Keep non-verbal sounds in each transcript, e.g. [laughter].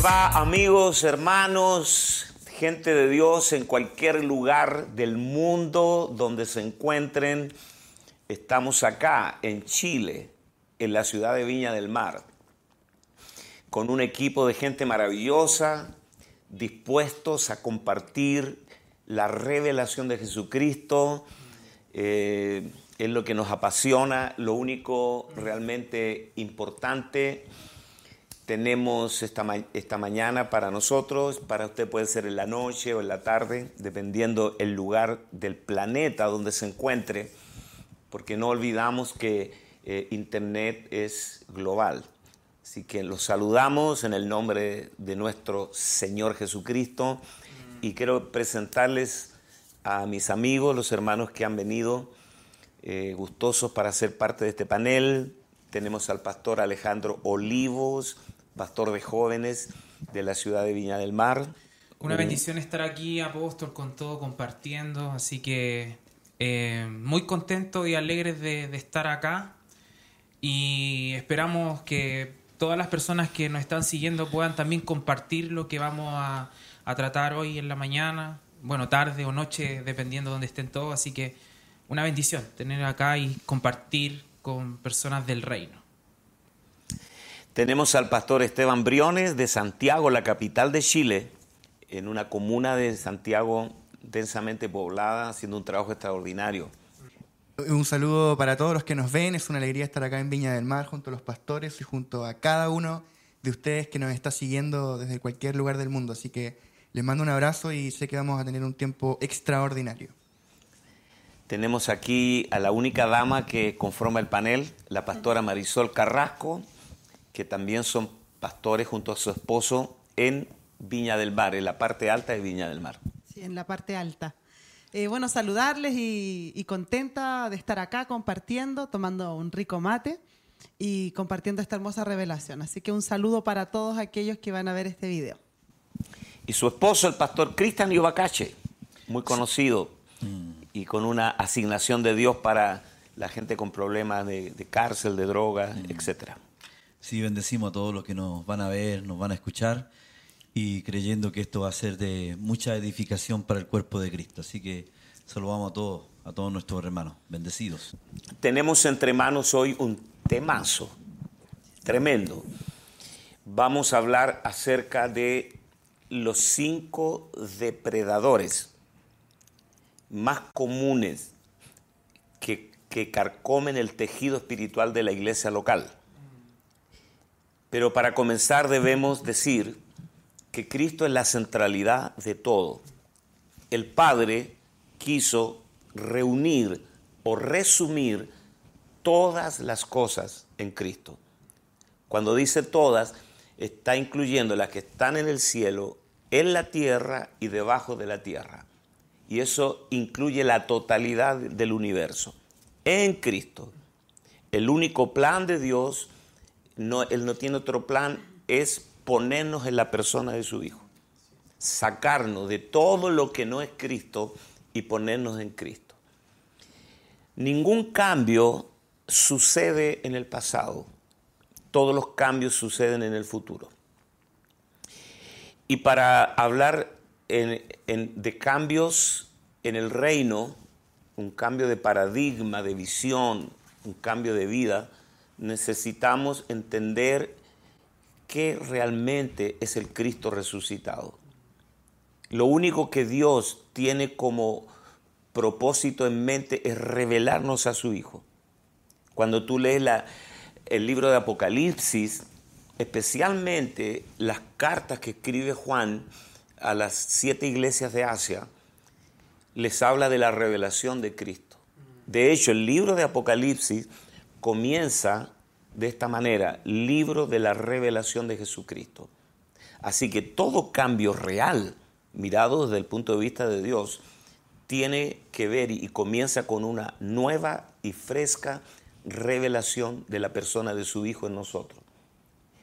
¿Cómo les va amigos, hermanos, gente de Dios en cualquier lugar del mundo donde se encuentren? Estamos acá en Chile, en la ciudad de Viña del Mar, con un equipo de gente maravillosa, dispuestos a compartir la revelación de Jesucristo. Eh, es lo que nos apasiona, lo único realmente importante tenemos esta, esta mañana para nosotros, para usted puede ser en la noche o en la tarde, dependiendo el lugar del planeta donde se encuentre, porque no olvidamos que eh, Internet es global. Así que los saludamos en el nombre de nuestro Señor Jesucristo y quiero presentarles a mis amigos, los hermanos que han venido eh, gustosos para ser parte de este panel. Tenemos al pastor Alejandro Olivos, pastor de jóvenes de la ciudad de Viña del Mar. Una bendición estar aquí, apóstol, con todo compartiendo, así que eh, muy contento y alegres de, estar acá y esperamos que todas las personas que nos están siguiendo puedan también compartir lo que vamos a, a tratar hoy en la mañana, bueno, tarde o noche, dependiendo de donde estén todos, así que una bendición tener acá y compartir con personas del reino. Tenemos al pastor Esteban Briones de Santiago, la capital de Chile, en una comuna de Santiago densamente poblada, haciendo un trabajo extraordinario. Un saludo para todos los que nos ven, es una alegría estar acá en Viña del Mar junto a los pastores y junto a cada uno de ustedes que nos está siguiendo desde cualquier lugar del mundo. Así que les mando un abrazo y sé que vamos a tener un tiempo extraordinario. Tenemos aquí a la única dama que conforma el panel, la pastora Marisol Carrasco, que también son pastores junto a su esposo en Viña del Mar, en la parte alta de Viña del Mar. Sí, en la parte alta. Eh, bueno, saludarles y, contenta de estar acá compartiendo, tomando un rico mate y compartiendo esta hermosa revelación. Así que un saludo para todos aquellos que van a ver este video. Y su esposo, el pastor Cristian Ibacache, muy conocido y con una asignación de Dios para la gente con problemas de, cárcel, de drogas, etc. Mm. etcétera. Sí, bendecimos a todos los que nos van a ver, nos van a escuchar y creyendo que esto va a ser de mucha edificación para el cuerpo de Cristo. Así que saludamos a todos, a todos nuestros hermanos, bendecidos. Tenemos entre manos hoy un temazo tremendo. Vamos a hablar acerca de los cinco depredadores más comunes que, carcomen el tejido espiritual de la iglesia local. Pero para comenzar debemos decir que Cristo es la centralidad de todo. El Padre quiso reunir o resumir todas las cosas en Cristo. Cuando dice todas, está incluyendo las que están en el cielo, en la tierra y debajo de la tierra y eso incluye la totalidad del universo. En Cristo, el único plan de Dios, no, Él no tiene otro plan, es ponernos en la persona de su Hijo. Sacarnos de todo lo que no es Cristo y ponernos en Cristo. Ningún cambio sucede en el pasado. Todos los cambios suceden en el futuro. Y para hablar de cambios en el reino, un cambio de paradigma, de visión, un cambio de vida, necesitamos entender qué realmente es el Cristo resucitado. Lo único que Dios tiene como propósito en mente es revelarnos a su Hijo. Cuando tú lees el libro de Apocalipsis, especialmente las cartas que escribe Juan, a las siete iglesias de Asia, les habla de la revelación de Cristo. De hecho, el libro de Apocalipsis comienza de esta manera, libro de la revelación de Jesucristo. Así que todo cambio real, mirado desde el punto de vista de Dios, tiene que ver y comienza con una nueva y fresca revelación de la persona de su Hijo en nosotros.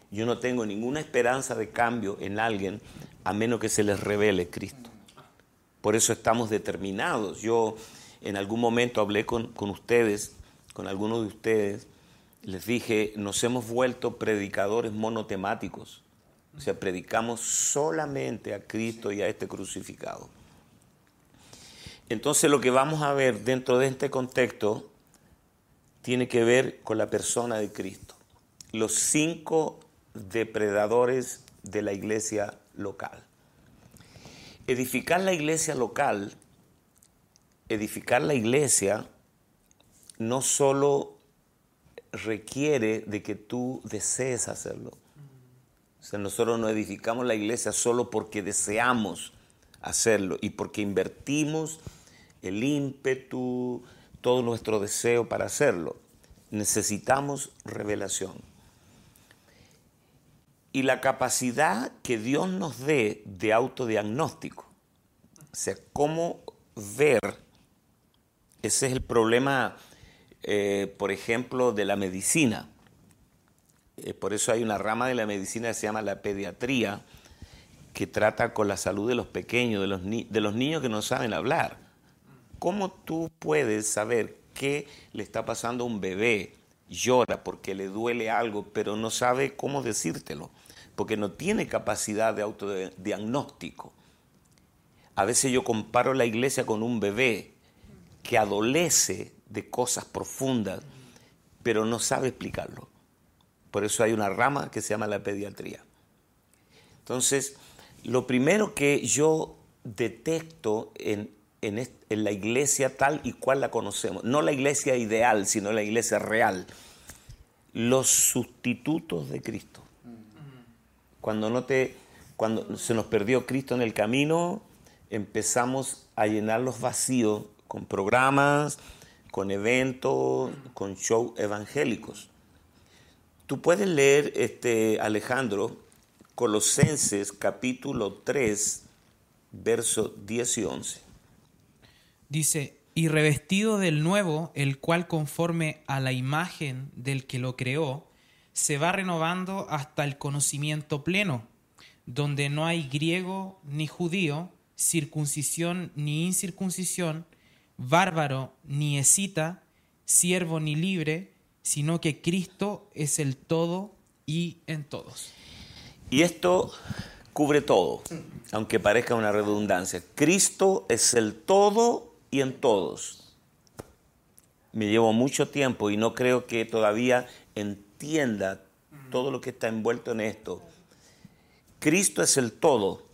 Yo no tengo ninguna esperanza de cambio en alguien a menos que se les revele Cristo. Por eso estamos determinados. Yo en algún momento hablé con, ustedes, con algunos de ustedes, les dije, nos hemos vuelto predicadores monotemáticos. O sea, predicamos solamente a Cristo y a este crucificado. Entonces lo que vamos a ver dentro de este contexto tiene que ver con la persona de Cristo. Los cinco depredadores de la iglesia local. Edificar la iglesia local, edificar la iglesia no solo requiere de que tú desees hacerlo. O sea, nosotros no edificamos la iglesia solo porque deseamos hacerlo y porque invertimos el ímpetu, todo nuestro deseo para hacerlo. Necesitamos revelación. Y la capacidad que Dios nos dé de autodiagnóstico. O sea, cómo ver. Ese es el problema, eh, por ejemplo, de la medicina. Eh, por eso hay una rama de la medicina que se llama la pediatría, que trata con la salud de los pequeños, de los, de los niños que no saben hablar. ¿Cómo tú puedes saber qué le está pasando a un bebé? Llora porque le duele algo, pero no sabe cómo decírtelo, porque no tiene capacidad de autodiagnóstico. A veces yo comparo la iglesia con un bebé que adolece de cosas profundas, pero no sabe explicarlo. Por eso hay una rama que se llama la pediatría. Entonces, lo primero que yo detecto en, en, la iglesia tal y cual la conocemos. No la iglesia ideal, sino la iglesia real. Los sustitutos de Cristo. Cuando, cuando se nos perdió Cristo en el camino, empezamos a llenar los vacíos con programas, con eventos, con shows evangélicos. Tú puedes leer, este, Alejandro, Colosenses capítulo 3, versos 10 y 11. Dice, y revestido del nuevo, el cual conforme a la imagen del que lo creó, se va renovando hasta el conocimiento pleno, donde no hay griego ni judío, circuncisión ni incircuncisión, bárbaro ni escita, siervo ni libre, sino que Cristo es el todo y en todos. Y esto cubre todo, aunque parezca una redundancia. Cristo es el todo y en todos. Me llevo mucho tiempo y no creo que todavía entienda todo lo que está envuelto en esto. Cristo es el todo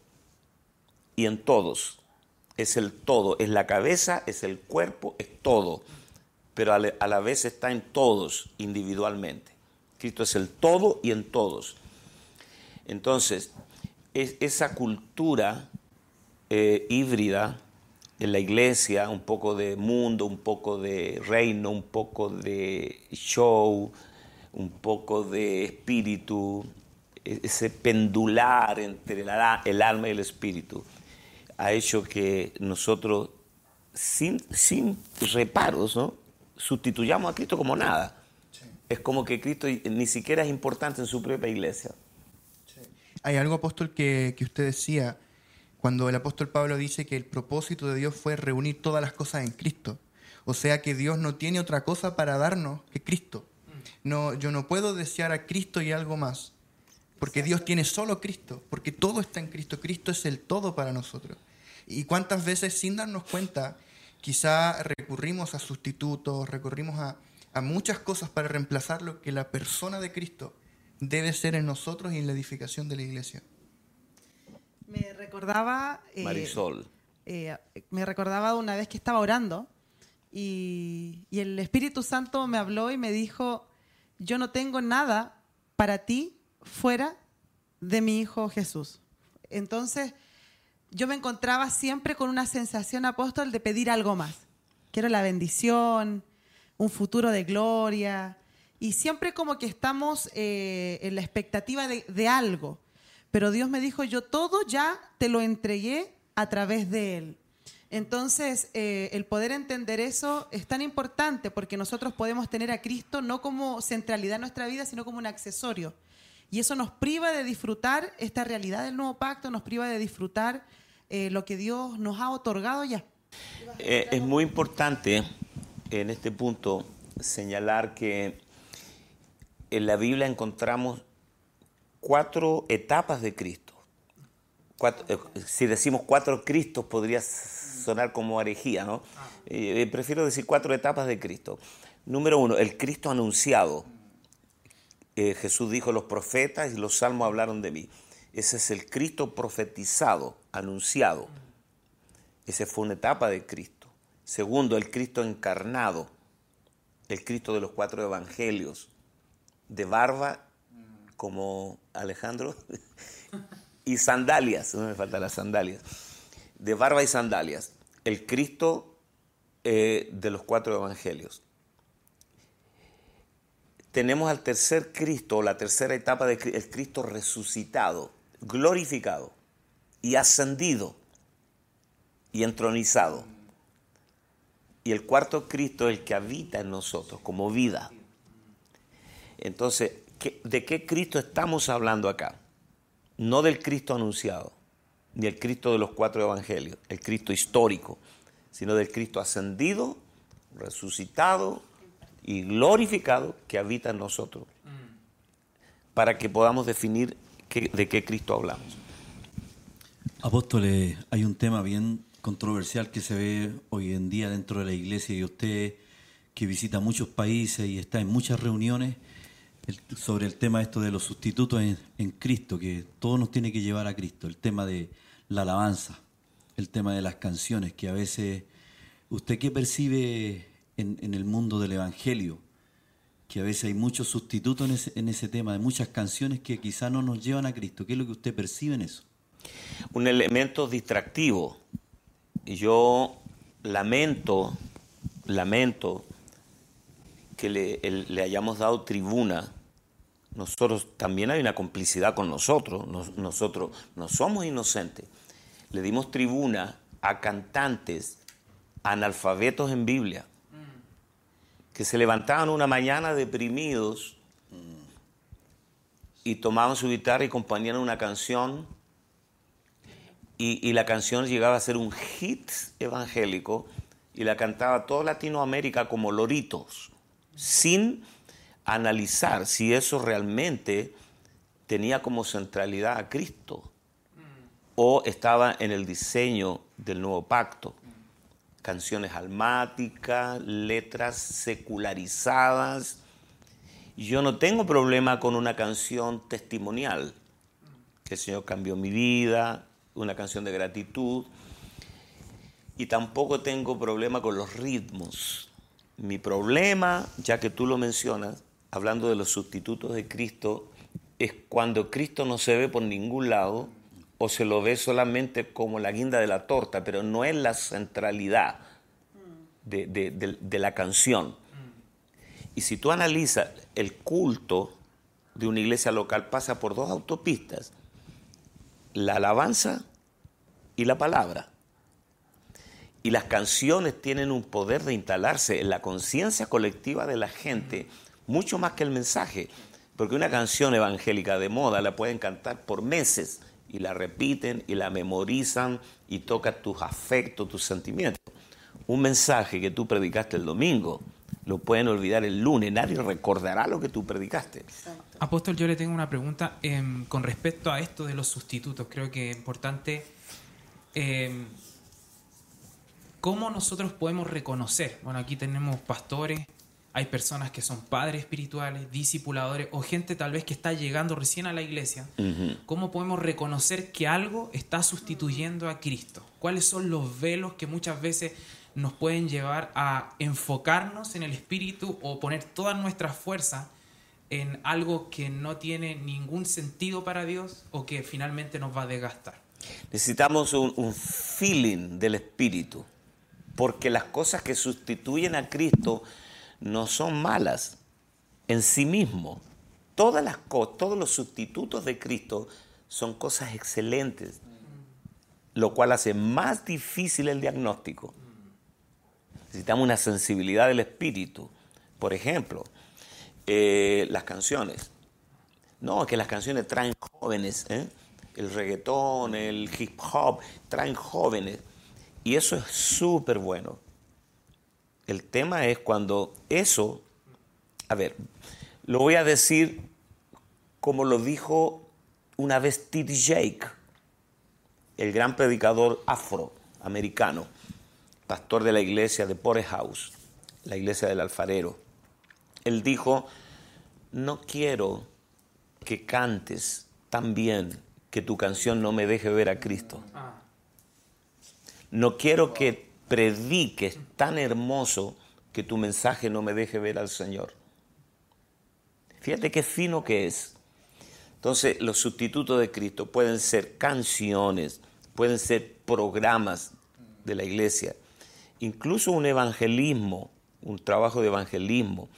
y en todos. Es el todo, es la cabeza, es el cuerpo, es todo. Pero a la vez está en todos individualmente. Cristo es el todo y en todos. Entonces, es, esa cultura eh, híbrida en la iglesia, un poco de mundo, un poco de reino, un poco de show, un poco de espíritu, e-, ese pendular entre el alma y el espíritu, ha hecho que nosotros, sin, sin reparos, ¿no? sustituyamos a Cristo como nada. Es como que Cristo ni siquiera es importante en su propia iglesia. Hay algo, apóstol, que, que usted decía cuando el apóstol Pablo dice que el propósito de Dios fue reunir todas las cosas en Cristo. O sea que Dios no tiene otra cosa para darnos que Cristo. No, yo no puedo desear a Cristo y algo más, porque Dios tiene solo Cristo, porque todo está en Cristo. Cristo es el todo para nosotros. Y cuántas veces sin darnos cuenta, quizá recurrimos a sustitutos, recurrimos a, a muchas cosas para reemplazar lo que la persona de Cristo debe ser en nosotros y en la edificación de la iglesia. Me recordaba... Eh, Marisol. Eh, me recordaba una vez que estaba orando y, y el Espíritu Santo me habló y me dijo, yo no tengo nada para ti fuera de mi Hijo Jesús. Entonces, yo me encontraba siempre con una sensación apóstol de pedir algo más. Quiero la bendición, un futuro de gloria. Y siempre como que estamos eh, en la expectativa de, de, algo. Pero Dios me dijo, yo todo ya te lo entregué a través de Él. Entonces, eh, el poder entender eso es tan importante porque nosotros podemos tener a Cristo no como centralidad en nuestra vida, sino como un accesorio. Y eso nos priva de disfrutar esta realidad del nuevo pacto, nos priva de disfrutar eh, lo que Dios nos ha otorgado ya. Eh, es muy importante en este punto señalar que en la Biblia encontramos cuatro etapas de Cristo. Eh, si decimos cuatro Cristos podría sonar como herejía, ¿no? Prefiero decir cuatro etapas de Cristo. Número uno, el Cristo anunciado. Jesús dijo, los profetas y los salmos hablaron de mí. Ese es el Cristo profetizado, anunciado. Esa fue una etapa de Cristo. Segundo, el Cristo encarnado, el Cristo de los cuatro evangelios, de barba como Alejandro [laughs] y sandalias, no me faltan las sandalias, de barba y sandalias, el Cristo eh, de los cuatro evangelios. Tenemos al tercer Cristo, la tercera etapa del el Cristo resucitado, glorificado y ascendido y entronizado. Y el cuarto Cristo es el que habita en nosotros como vida. Entonces, ¿qué- ¿de qué Cristo estamos hablando acá? No del Cristo anunciado, ni el Cristo de los cuatro evangelios, el Cristo histórico, sino del Cristo ascendido, resucitado y glorificado que habita en nosotros, para que podamos definir de qué Cristo hablamos. Apóstoles, hay un tema bien controversial que se ve hoy en día dentro de la iglesia y usted que visita muchos países y está en muchas reuniones sobre el tema esto de los sustitutos en, Cristo, que todo nos tiene que llevar a Cristo, el tema de la alabanza, el tema de las canciones, que a veces, ¿usted qué percibe en, en el mundo del Evangelio? Que a veces hay muchos sustitutos en ese, en ese tema, de muchas canciones que quizá no nos llevan a Cristo. ¿Qué es lo que usted percibe en eso? Un elemento distractivo. Y yo lamento, lamento que le, el- le hayamos dado tribuna. Nosotros también hay una complicidad con nosotros. Nos- nosotros no somos inocentes. Le dimos tribuna a cantantes analfabetos en Biblia que se levantaban una mañana deprimidos y tomaban su guitarra y componían una canción y, la canción llegaba a ser un hit evangélico y la cantaba toda Latinoamérica como loritos, sin analizar si eso realmente tenía como centralidad a Cristo o estaba en el diseño del nuevo pacto. Canciones almáticas, letras secularizadas. Yo no tengo problema con una canción testimonial, que el Señor cambió mi vida, una canción de gratitud. Y tampoco tengo problema con los ritmos. Mi problema, ya que tú lo mencionas, hablando de los sustitutos de Cristo, es cuando Cristo no se ve por ningún lado o se lo ve solamente como la guinda de la torta, pero no es la centralidad de, de- la canción. Y si tú analizas el culto de una iglesia local pasa por dos autopistas, la alabanza y la palabra. Y las canciones tienen un poder de instalarse en la conciencia colectiva de la gente, mucho más que el mensaje. Porque una canción evangélica de moda la pueden cantar por meses y la repiten y la memorizan y toca tus afectos, tus sentimientos. Un mensaje que tú predicaste el domingo lo pueden olvidar el lunes, nadie recordará lo que tú predicaste. Apóstol, yo le tengo una pregunta em, con respecto a esto de los sustitutos. Creo que es importante em, cómo nosotros podemos reconocer. Bueno, aquí tenemos pastores, hay personas que son padres espirituales, discipuladores o gente tal vez que está llegando recién a la iglesia. ¿Cómo podemos reconocer que algo está sustituyendo a Cristo? ¿Cuáles son los velos que muchas veces nos pueden llevar a enfocarnos en el espíritu o poner todas nuestras fuerzas en algo que no tiene ningún sentido para Dios o que finalmente nos va a desgastar? Necesitamos un, feeling del Espíritu, porque las cosas que sustituyen a Cristo no son malas en sí mismo. Todas las todos los sustitutos de Cristo son cosas excelentes, lo cual hace más difícil el diagnóstico. Necesitamos una sensibilidad del espíritu. Por ejemplo, eh, las canciones. No, que las canciones traen jóvenes, ¿eh? el reggaetón, el hip hop, traen jóvenes. Y eso es súper bueno. El tema es cuando eso, a ver, lo voy a decir como lo dijo una vez T.D. Jake, el gran predicador afroamericano, pastor de la iglesia de House, la iglesia del alfarero, él dijo, no quiero que cantes tan bien que tu canción no me deje ver a Cristo. No quiero que prediques tan hermoso que tu mensaje no me deje ver al Señor. Fíjate qué fino que es. Entonces, los sustitutos de Cristo pueden ser canciones, pueden ser programas de la iglesia, incluso un evangelismo, un trabajo de evangelismo.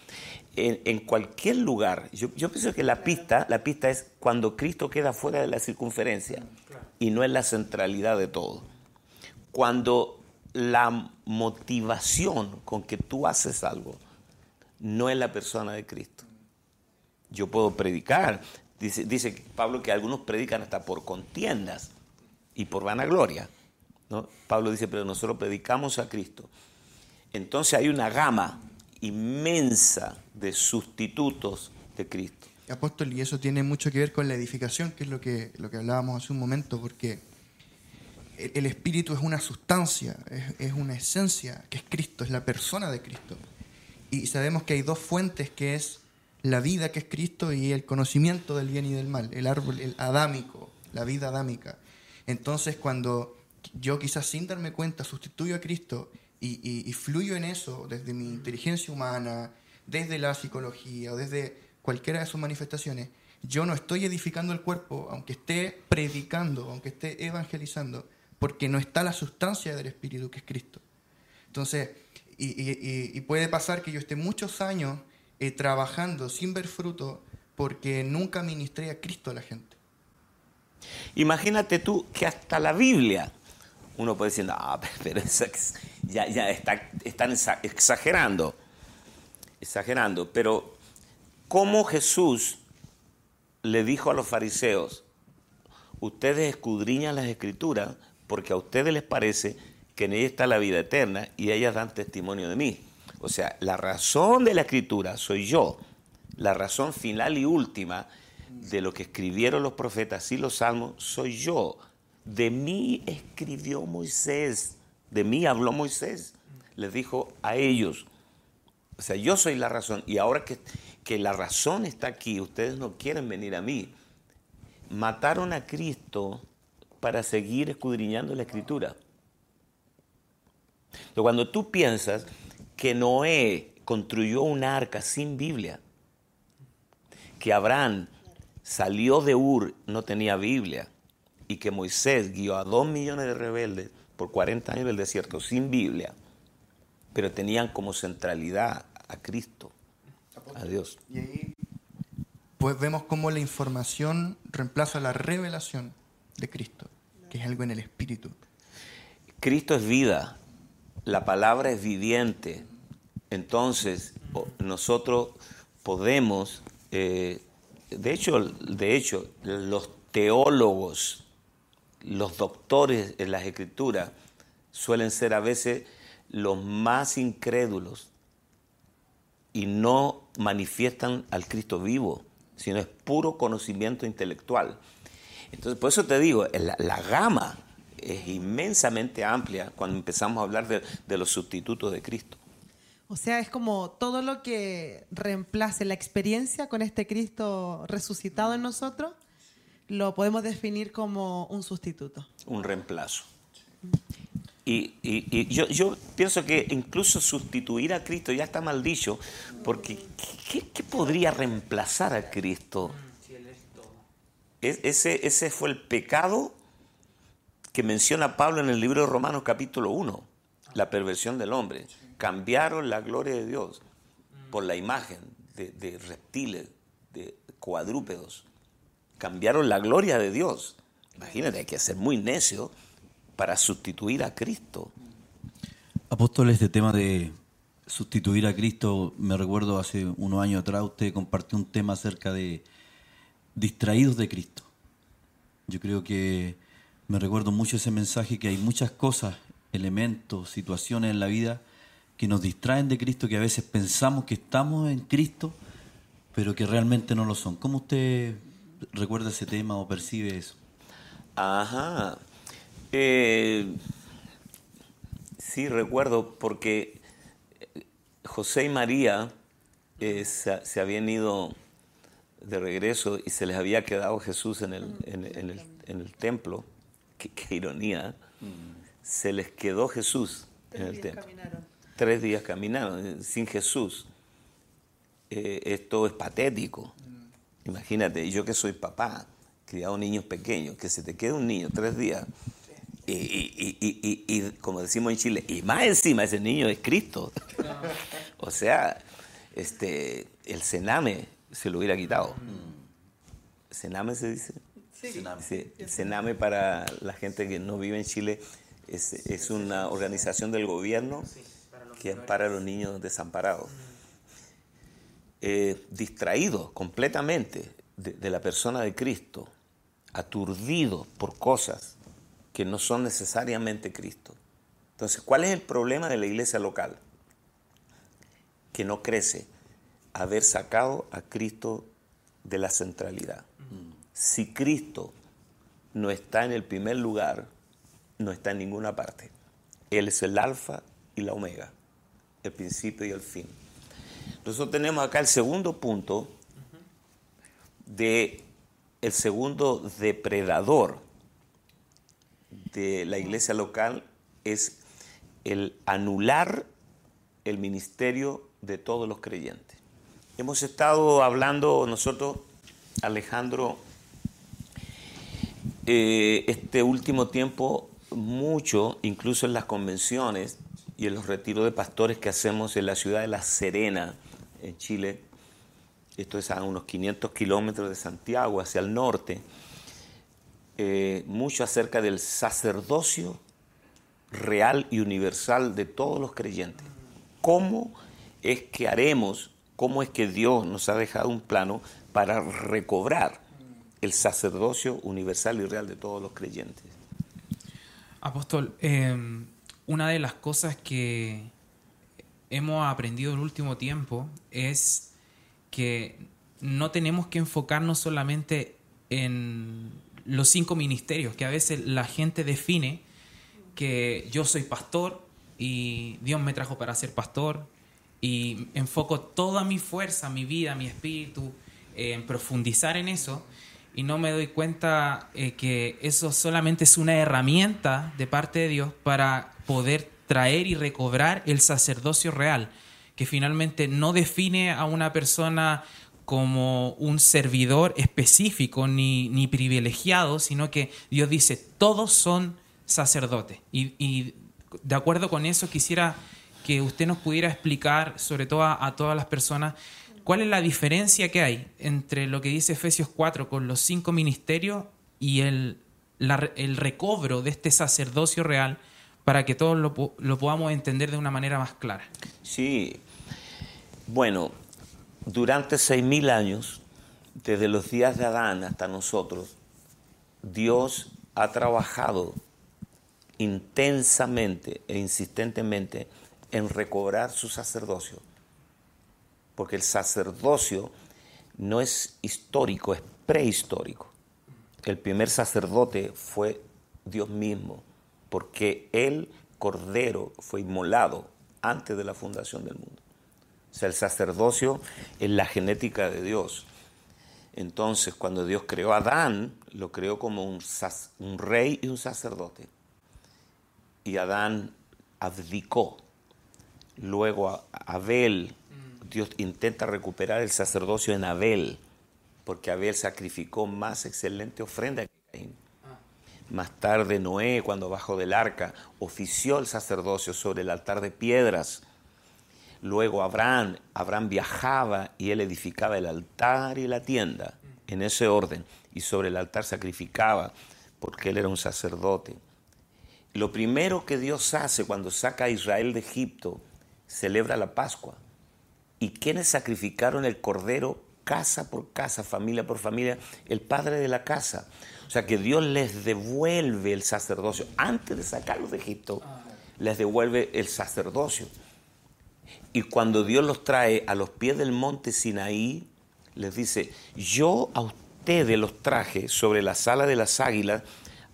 En, cualquier lugar, yo, pienso que la pista, la pista es cuando Cristo queda fuera de la circunferencia y no es la centralidad de todo. Cuando la motivación con que tú haces algo no es la persona de Cristo. Yo puedo predicar, dice, dice Pablo que algunos predican hasta por contiendas y por vanagloria. Pablo dice, pero nosotros predicamos a Cristo. Entonces hay una gama inmensa de sustitutos de Cristo. Apóstol, y eso tiene mucho que ver con la edificación, que es lo que, lo que hablábamos hace un momento, porque el espíritu es una sustancia, es, una esencia, que es Cristo, es la persona de Cristo. Y sabemos que hay dos fuentes, que es la vida, que es Cristo, y el conocimiento del bien y del mal, el árbol, el adámico, la vida adámica. Entonces, cuando yo quizás sin darme cuenta sustituyo a Cristo y, fluyo en eso desde mi inteligencia humana, desde la psicología o desde cualquiera de sus manifestaciones, yo no estoy edificando el cuerpo, aunque esté predicando, aunque esté evangelizando, porque no está la sustancia del Espíritu que es Cristo. Entonces, y, puede pasar que yo esté muchos años eh, trabajando sin ver fruto porque nunca ministré a Cristo a la gente. Imagínate tú que hasta la Biblia, uno puede decir, no, [laughs] pero ya, ya está, están exagerando, exagerando, pero ¿cómo Jesús le dijo a los fariseos, ustedes escudriñan las escrituras porque a ustedes les parece que en ella está la vida eterna y ellas dan testimonio de mí. O sea, la razón de la escritura soy yo, la razón final y última de lo que escribieron los profetas y los salmos soy yo. De mí escribió Moisés, de mí habló Moisés, les dijo a ellos. O sea, yo soy la razón y ahora que, que la razón está aquí, ustedes no quieren venir a mí. Mataron a Cristo para seguir escudriñando la escritura. Pero cuando tú piensas que Noé construyó un arca sin Biblia, que Abraham salió de Ur, no tenía Biblia, y que Moisés guió a dos millones de rebeldes por 40 años del desierto sin Biblia, pero tenían como centralidad a Cristo, a Dios. Y ahí pues vemos cómo la información reemplaza la revelación de Cristo es algo en el espíritu. Cristo es vida, la palabra es viviente. Entonces, nosotros podemos, eh, de, hecho, de hecho, los teólogos, los doctores en las escrituras, suelen ser a veces los más incrédulos y no manifiestan al Cristo vivo, sino es puro conocimiento intelectual. Entonces, por eso te digo, la, gama es inmensamente amplia cuando empezamos a hablar de, los sustitutos de Cristo. O sea, es como todo lo que reemplace la experiencia con este Cristo resucitado en nosotros, lo podemos definir como un sustituto. Un reemplazo. Y, yo, pienso que incluso sustituir a Cristo ya está mal dicho, porque qué podría reemplazar a Cristo? ese, ese fue el pecado que menciona Pablo en el libro de Romanos capítulo 1, la perversión del hombre. Cambiaron la gloria de Dios por la imagen de, reptiles, de cuadrúpedos. Cambiaron la gloria de Dios. Imagínate, hay que ser muy necio para sustituir a Cristo. Apóstol, este tema de sustituir a Cristo, me recuerdo hace unos años atrás, usted compartió un tema acerca de distraídos de Cristo. Yo creo que me recuerdo mucho ese mensaje que hay muchas cosas, elementos, situaciones en la vida que nos distraen de Cristo, que a veces pensamos que estamos en Cristo, pero que realmente no lo son. ¿Cómo usted recuerda ese tema o percibe eso. Ajá. Eh, sí, recuerdo porque José y María eh, se, se habían ido de regreso y se les había quedado Jesús en el, en, en el, en el templo. Qué, qué ironía. Se les quedó Jesús en el templo. Tres días caminaron eh, sin Jesús. Eh, esto es patético. Imagínate, yo que soy papá, criado niños pequeños, que se te quede un niño tres días. Y, y- y- y- y- y, como decimos en Chile, y más encima ese niño es Cristo. o sea, este, el cename se lo hubiera quitado. ¿Cename se dice? Sename. Sí, el Sename para la gente que no vive en Chile es, es una organización del gobierno que ampara a los niños desamparados. Eh, distraídos completamente de, de la persona de Cristo, aturdidos por cosas que no son necesariamente Cristo. Entonces, ¿cuál es el problema de la iglesia local? Que no crece haber sacado a Cristo de la centralidad. Si Cristo no está en el primer lugar, no está en ninguna parte. Él es el alfa y la omega, el principio y el fin. Nosotros tenemos acá el segundo punto de el segundo depredador de la iglesia local es el anular el ministerio de todos los creyentes. Hemos estado hablando nosotros, Alejandro, eh, este último tiempo mucho, incluso en las convenciones y en los retiros de pastores que hacemos en la ciudad de La Serena, en Chile, esto es a unos 500 kilómetros de Santiago, hacia el norte, eh, mucho acerca del sacerdocio real y universal de todos los creyentes. ¿Cómo es que haremos, cómo es que Dios nos ha dejado un plano para recobrar el sacerdocio universal y real de todos los creyentes? Apóstol, eh, una de las cosas que hemos aprendido el último tiempo es que no tenemos que enfocarnos solamente en los cinco ministerios, que a veces la gente define que yo soy pastor y Dios me trajo para ser pastor y enfoco toda mi fuerza, mi vida, mi espíritu en profundizar en eso y no me doy cuenta eh, que eso solamente es una herramienta de parte de Dios para poder traer y recobrar el sacerdocio real, que finalmente no define a una persona como un servidor específico ni, ni privilegiado, sino que Dios dice, todos son sacerdotes. Y, de acuerdo con eso quisiera que usted nos pudiera explicar, sobre todo a, todas las personas, ¿Cuál es la diferencia que hay entre lo que dice Efesios 4 con los cinco ministerios y el, el recobro de este sacerdocio real para que todos lo, lo podamos entender de una manera más clara? Sí, bueno, durante seis mil años, desde los días de Adán hasta nosotros, Dios ha trabajado intensamente e insistentemente en recobrar su sacerdocio. Porque el sacerdocio no es histórico, es prehistórico. El primer sacerdote fue Dios mismo, porque el cordero fue inmolado antes de la fundación del mundo. O sea, el sacerdocio es la genética de Dios. Entonces, cuando Dios creó a Adán, lo creó como un, rey y un sacerdote. Y Adán abdicó. Luego a- Abel, Dios intenta recuperar el sacerdocio en Abel, porque Abel sacrificó más excelente ofrenda que Caín. Más tarde Noé, cuando bajó del arca, ofició el sacerdocio sobre el altar de piedras. Luego Abraham, Abraham viajaba y él edificaba el altar y la tienda en ese orden y sobre el altar sacrificaba porque él era un sacerdote. Lo primero que Dios hace cuando saca a Israel de Egipto, celebra la Pascua. ¿Y quienes sacrificaron el cordero casa por casa, familia por familia? El padre de la casa. O sea que Dios les devuelve el sacerdocio. Antes de sacarlos de Egipto, les devuelve el sacerdocio. Y cuando Dios los trae a los pies del monte Sinaí, les dice, yo a ustedes los traje sobre la sala de las águilas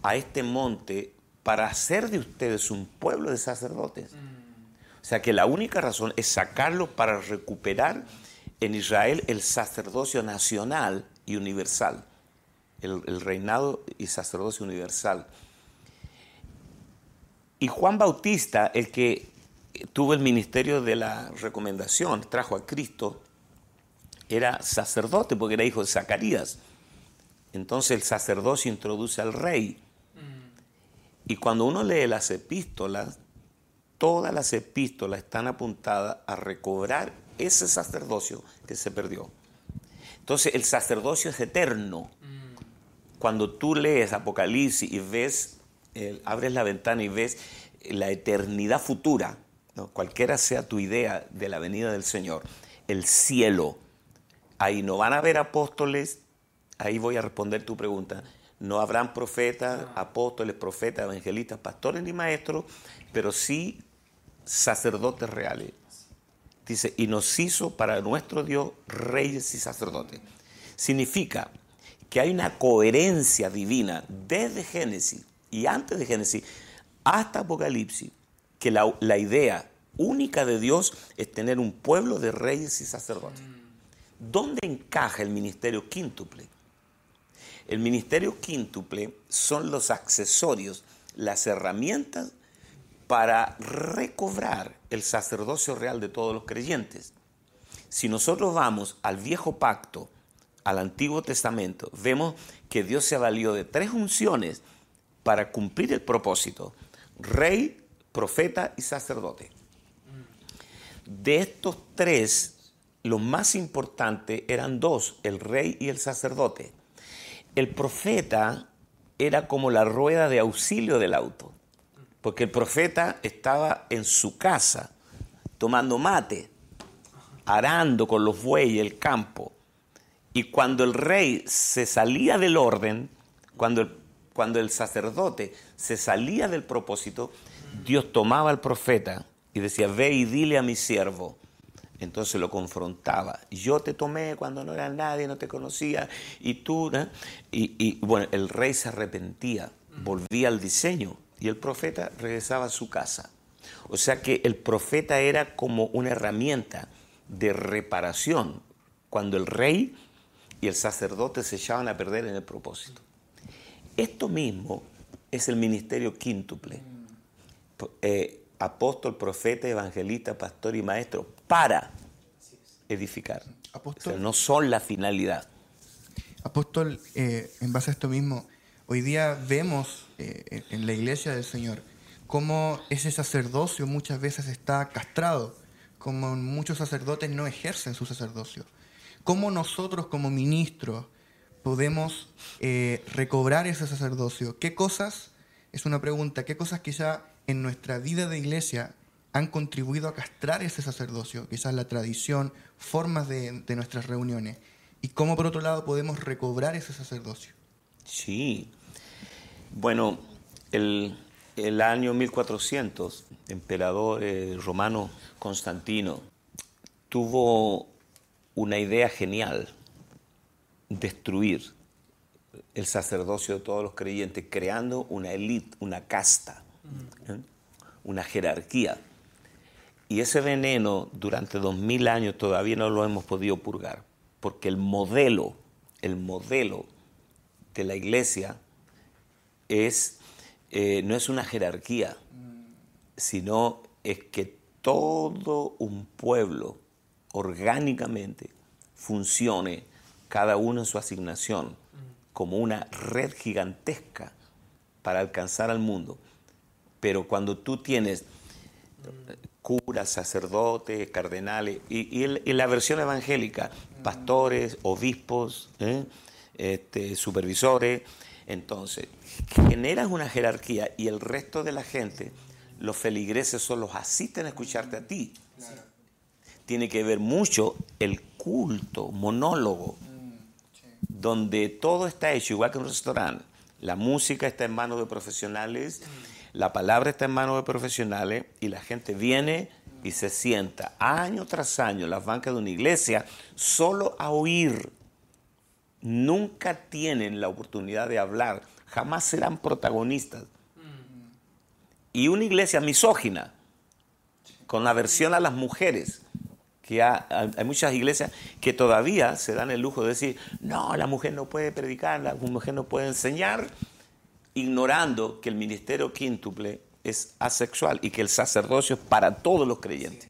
a este monte para hacer de ustedes un pueblo de sacerdotes. O sea que la única razón es sacarlos para recuperar en Israel el sacerdocio nacional y universal, el, reinado y sacerdocio universal. Y Juan Bautista, el que tuvo el ministerio de la recomendación, trajo a Cristo, era sacerdote porque era hijo de Zacarías. Entonces el sacerdocio introduce al rey. Y cuando uno lee las epístolas, todas las epístolas están apuntadas a recobrar ese sacerdocio que se perdió. Entonces el sacerdocio es eterno. Cuando tú lees Apocalipsis y ves, eh, abres la ventana y ves la eternidad futura, ¿no? cualquiera sea tu idea de la venida del Señor, el cielo, ahí no van a haber apóstoles, ahí voy a responder tu pregunta, no habrán profetas, apóstoles, profetas, evangelistas, pastores ni maestros, pero sí sacerdotes reales. Dice, y nos hizo para nuestro Dios reyes y sacerdotes. Significa que hay una coherencia divina desde Génesis y antes de Génesis hasta Apocalipsis, que la, la idea única de Dios es tener un pueblo de reyes y sacerdotes. ¿Dónde encaja el ministerio quíntuple? El ministerio quíntuple son los accesorios, las herramientas para recobrar el sacerdocio real de todos los creyentes. Si nosotros vamos al viejo pacto, al Antiguo Testamento, vemos que Dios se valió de tres unciones para cumplir el propósito, rey, profeta y sacerdote. De estos tres, lo más importante eran dos, el rey y el sacerdote. El profeta era como la rueda de auxilio del auto, porque el profeta estaba en su casa tomando mate, arando con los bueyes el campo. Y cuando el rey se salía del orden, cuando el, cuando el sacerdote se salía del propósito, Dios tomaba al profeta y decía, ve y dile a mi siervo. Entonces lo confrontaba. Yo te tomé cuando no era nadie, no te conocía, y tú, y, y, bueno, el rey se arrepentía, volvía al diseño, y el profeta regresaba a su casa. O sea que el profeta era como una herramienta de reparación cuando el rey y el sacerdote se echaban a perder en el propósito. Esto mismo es el ministerio quíntuple. Eh, apóstol, profeta, evangelista, pastor y maestro para edificar. Apóstol. O sea, no son la finalidad. Apóstol, eh, en base a esto mismo, hoy día vemos eh, en la iglesia del Señor cómo ese sacerdocio muchas veces está castrado, como muchos sacerdotes no ejercen su sacerdocio. ¿Cómo nosotros como ministros podemos eh, recobrar ese sacerdocio? ¿Qué cosas, es una pregunta, qué cosas quizá en nuestra vida de iglesia han contribuido a castrar ese sacerdocio? Quizás la tradición, formas de, nuestras reuniones. ¿Y cómo por otro lado podemos recobrar ese sacerdocio? Sí. Bueno, el, el año 1400, emperador eh, romano Constantino tuvo una idea genial, destruir el sacerdocio de todos los creyentes, creando una élite, una casta, ¿eh? una jerarquía. Y ese veneno durante dos mil años todavía no lo hemos podido purgar, porque el modelo, el modelo de la iglesia es, eh, no es una jerarquía, sino es que todo un pueblo orgánicamente funcione cada uno en su asignación como una red gigantesca para alcanzar al mundo. Pero cuando tú tienes curas, sacerdotes, cardenales, y, y el- y la versión evangélica, pastores, obispos, ¿eh? este, supervisores, entonces generas una jerarquía y el resto de la gente, los feligreses solo asisten a escucharte a ti. Tiene que ver mucho el culto, monólogo, donde todo está hecho igual que en un restaurante. La música está en manos de profesionales, la palabra está en manos de profesionales y la gente viene y se sienta año tras año en las bancas de una iglesia solo a oír nunca tienen la oportunidad de hablar, jamás serán protagonistas. Y una iglesia misógina, con aversión a las mujeres, que ha- hay muchas iglesias que todavía se dan el lujo de decir, no, la mujer no puede predicar, la mujer no puede enseñar, ignorando que el ministerio quíntuple es asexual y que el sacerdocio es para todos los creyentes.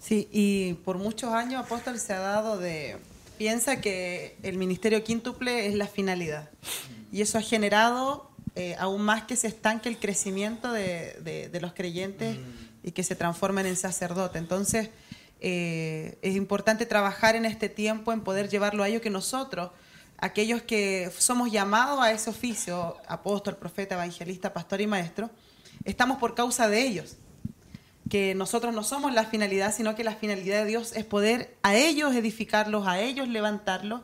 Sí, y por muchos años Apóstol se ha dado de... Piensa que el ministerio quíntuple es la finalidad. Y eso ha generado eh, aún más que se estanque el crecimiento de- de los creyentes y que se transformen en sacerdote. Entonces, eh, es importante trabajar en este tiempo en poder llevarlo a ello que nosotros, aquellos que somos llamados a ese oficio, apóstol, profeta, evangelista, pastor y maestro, estamos por causa de ellos que nosotros no somos la finalidad, sino que la finalidad de Dios es poder a ellos edificarlos, a ellos levantarlos.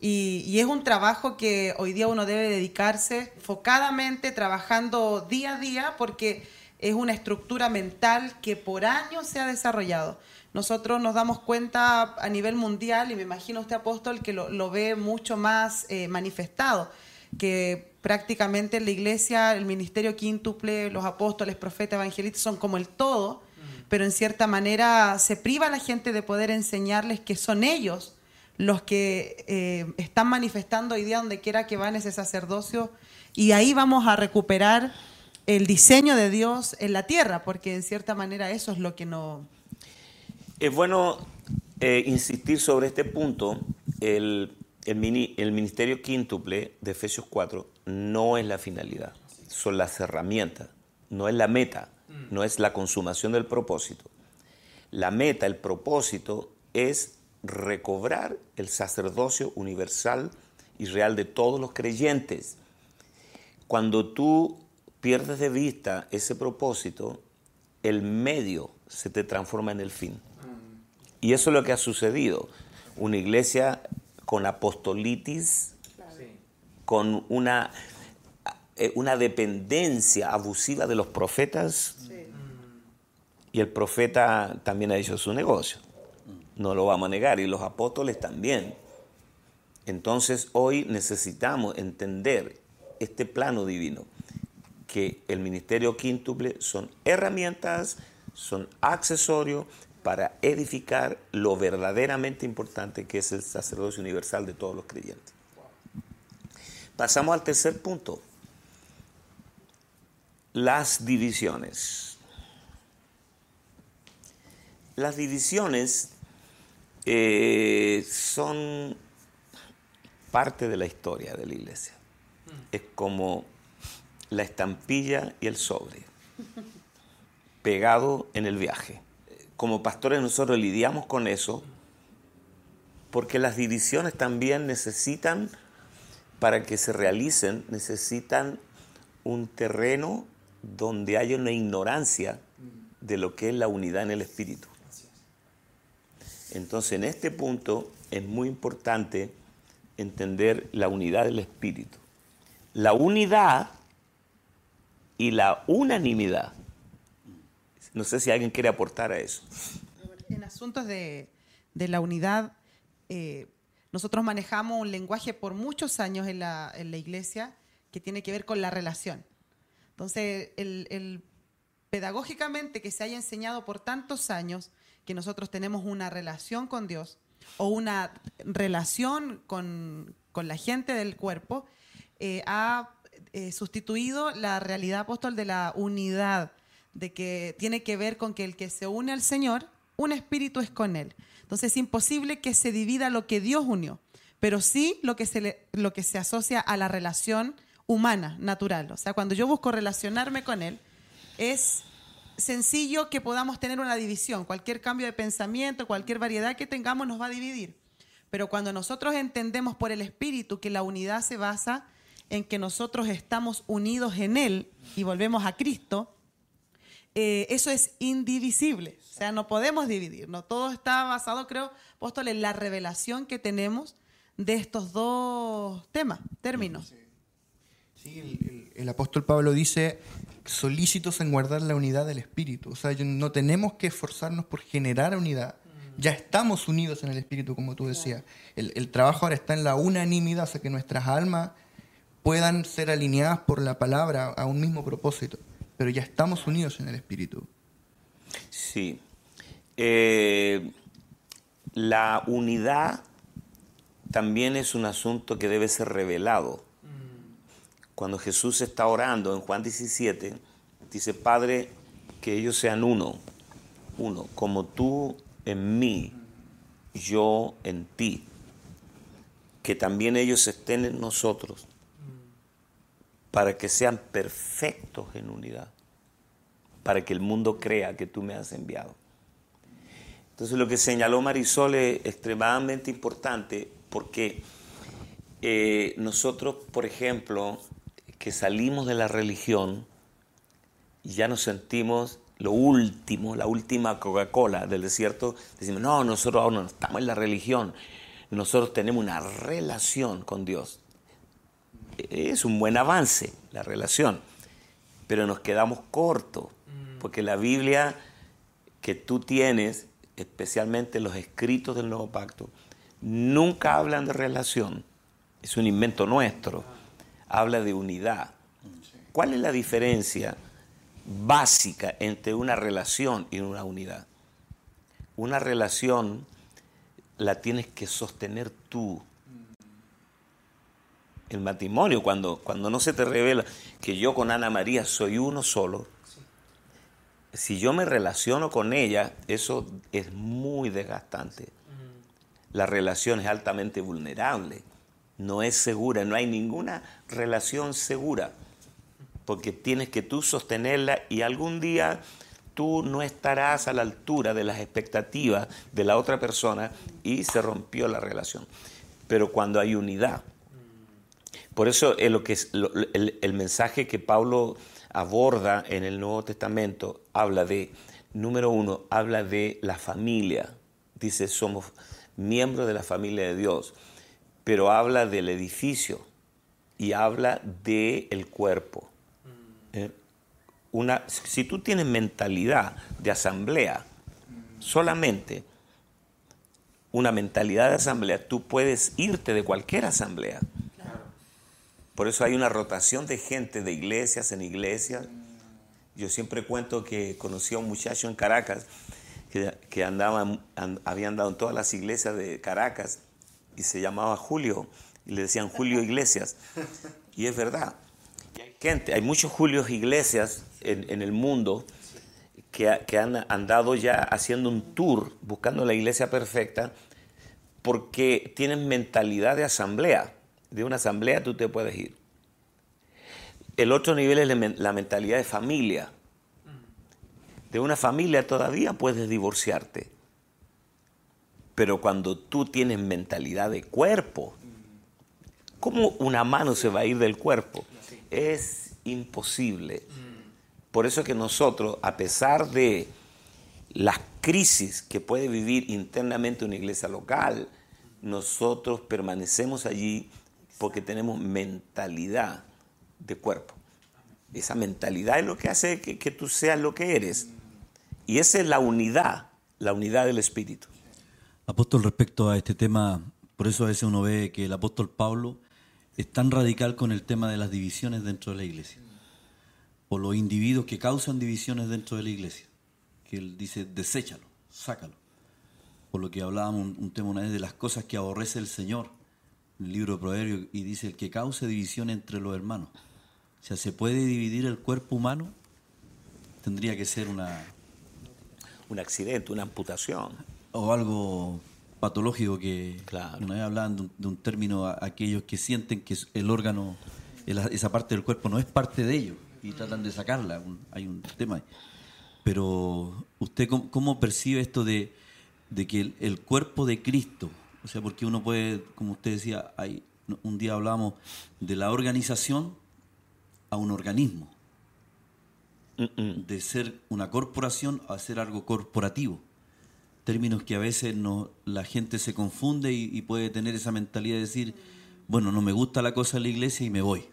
Y, y es un trabajo que hoy día uno debe dedicarse focadamente, trabajando día a día, porque es una estructura mental que por años se ha desarrollado. Nosotros nos damos cuenta a nivel mundial, y me imagino usted, apóstol, que lo, lo ve mucho más eh, manifestado, que prácticamente en la iglesia el ministerio quíntuple, los apóstoles, profetas, evangelistas son como el todo, pero en cierta manera se priva a la gente de poder enseñarles que son ellos los que eh, están manifestando hoy día donde quiera que van ese sacerdocio y ahí vamos a recuperar el diseño de Dios en la tierra, porque en cierta manera eso es lo que no... Es bueno eh, insistir sobre este punto. El, el mini- el ministerio quíntuple de Efesios 4 no es la finalidad, son las herramientas, no es la meta, no es la consumación del propósito. La meta, el propósito es recobrar el sacerdocio universal y real de todos los creyentes. Cuando tú pierdes de vista ese propósito, el medio se te transforma en el fin. Y eso es lo que ha sucedido. Una iglesia con apostolitis, con una, eh, una dependencia abusiva de los profetas, y el profeta también ha hecho su negocio. No lo vamos a negar, y los apóstoles también. Entonces hoy necesitamos entender este plano divino, que el ministerio quíntuple son herramientas, son accesorios para edificar lo verdaderamente importante que es el sacerdocio universal de todos los creyentes. Pasamos al tercer punto, las divisiones. Las divisiones eh, son parte de la historia de la iglesia. Es como la estampilla y el sobre, pegado en el viaje. Como pastores nosotros lidiamos con eso porque las divisiones también necesitan, para que se realicen, necesitan un terreno donde haya una ignorancia de lo que es la unidad en el espíritu. Entonces, en este punto es muy importante entender la unidad del espíritu. La unidad y la unanimidad. No sé si alguien quiere aportar a eso. En asuntos de, de la unidad, eh, nosotros manejamos un lenguaje por muchos años en la, en la iglesia que tiene que ver con la relación. Entonces, el, pedagógicamente que se haya enseñado por tantos años que nosotros tenemos una relación con Dios o una relación con, con la gente del cuerpo, eh, ha eh, sustituido la realidad apóstol de la unidad, de que tiene que ver con que el que se une al Señor, un espíritu es con Él. Entonces es imposible que se divida lo que Dios unió, pero sí lo que se, lo que se asocia a la relación humana, natural. O sea, cuando yo busco relacionarme con Él, es sencillo que podamos tener una división. Cualquier cambio de pensamiento, cualquier variedad que tengamos nos va a dividir. Pero cuando nosotros entendemos por el Espíritu que la unidad se basa en que nosotros estamos unidos en Él y volvemos a Cristo, eh, eso es indivisible. O sea, no podemos dividir. ¿no? Todo está basado, creo, apóstol, en la revelación que tenemos de estos dos temas, términos. Sí, el, el- el apóstol Pablo dice, solícitos en guardar la unidad del espíritu. O sea, no tenemos que esforzarnos por generar unidad, Ya estamos unidos en el Espíritu, como tú decías. El, el trabajo ahora está en la unanimidad, o sea, que nuestras almas puedan ser alineadas por la palabra a un mismo propósito. Pero ya estamos unidos en el Espíritu. Sí. Eh, la unidad también es un asunto que debe ser revelado. Cuando Jesús está orando en Juan 17, dice, Padre, que ellos sean uno, uno, como tú en mí, yo en ti, que también ellos estén en nosotros, para que sean perfectos en unidad, para que el mundo crea que tú me has enviado. Entonces lo que señaló Marisol es extremadamente importante porque eh, nosotros, por ejemplo, que salimos de la religión, ya nos sentimos lo último, la última Coca-Cola del desierto, decimos, no, nosotros ahora no estamos en la religión, nosotros tenemos una relación con Dios. Es un buen avance la relación, pero nos quedamos cortos, porque la Biblia que tú tienes, especialmente los escritos del Nuevo Pacto, nunca hablan de relación, es un invento nuestro, habla de unidad. ¿Cuál es la diferencia? básica entre una relación y una unidad. Una relación la tienes que sostener tú. El matrimonio, cuando, cuando no se te revela que yo con Ana María soy uno solo, si yo me relaciono con ella, eso es muy desgastante. La relación es altamente vulnerable, no es segura, no hay ninguna relación segura porque tienes que tú sostenerla y algún día tú no estarás a la altura de las expectativas de la otra persona y se rompió la relación. Pero cuando hay unidad, por eso lo que el, el mensaje que Pablo aborda en el Nuevo Testamento habla de, número uno, habla de la familia. Dice, somos miembros de la familia de Dios, pero habla del edificio y habla del el cuerpo. Eh, una, si tú tienes mentalidad de asamblea, solamente una mentalidad de asamblea, tú puedes irte de cualquier asamblea. Por eso hay una rotación de gente de iglesias en iglesias. Yo siempre cuento que conocí a un muchacho en Caracas que, andaba, había andado en todas las iglesias de Caracas y se llamaba Julio y le decían Julio Iglesias. Y es verdad, gente, hay muchos Julios Iglesias en, el mundo que, que, han andado ya haciendo un tour buscando la iglesia perfecta porque tienen mentalidad de asamblea. De una asamblea tú te puedes ir. El otro nivel es la mentalidad de familia. De una familia todavía puedes divorciarte. Pero cuando tú tienes mentalidad de cuerpo, ¿cómo una mano se va a ir del cuerpo? es imposible. Por eso que nosotros, a pesar de las crisis que puede vivir internamente una iglesia local, nosotros permanecemos allí porque tenemos mentalidad de cuerpo. Esa mentalidad es lo que hace que, tú seas lo que eres. Y esa es la unidad, la unidad del Espíritu. Apóstol, respecto a este tema, por eso a veces uno ve que el apóstol Pablo es tan radical con el tema de las divisiones dentro de la iglesia, o los individuos que causan divisiones dentro de la iglesia, que él dice, deséchalo, sácalo. Por lo que hablábamos un, tema una vez de las cosas que aborrece el Señor, el libro de Proverbios, y dice, el que cause división entre los hermanos. O sea, ¿se puede dividir el cuerpo humano? Tendría que ser una... Un accidente, una amputación. O algo patológico que una vez hablaban de un, término a, aquellos que sienten que el órgano, esa parte del cuerpo no es parte de ellos y tratan de sacarla. hay un tema. Pero usted cómo, percibe esto de, que el, cuerpo de Cristo, o sea, porque uno puede, como usted decía, hay, un día hablábamos de la organización a un organismo, de ser una corporación a ser algo corporativo términos que a veces no, la gente se confunde y, puede tener esa mentalidad de decir, bueno, no me gusta la cosa de la iglesia y me voy.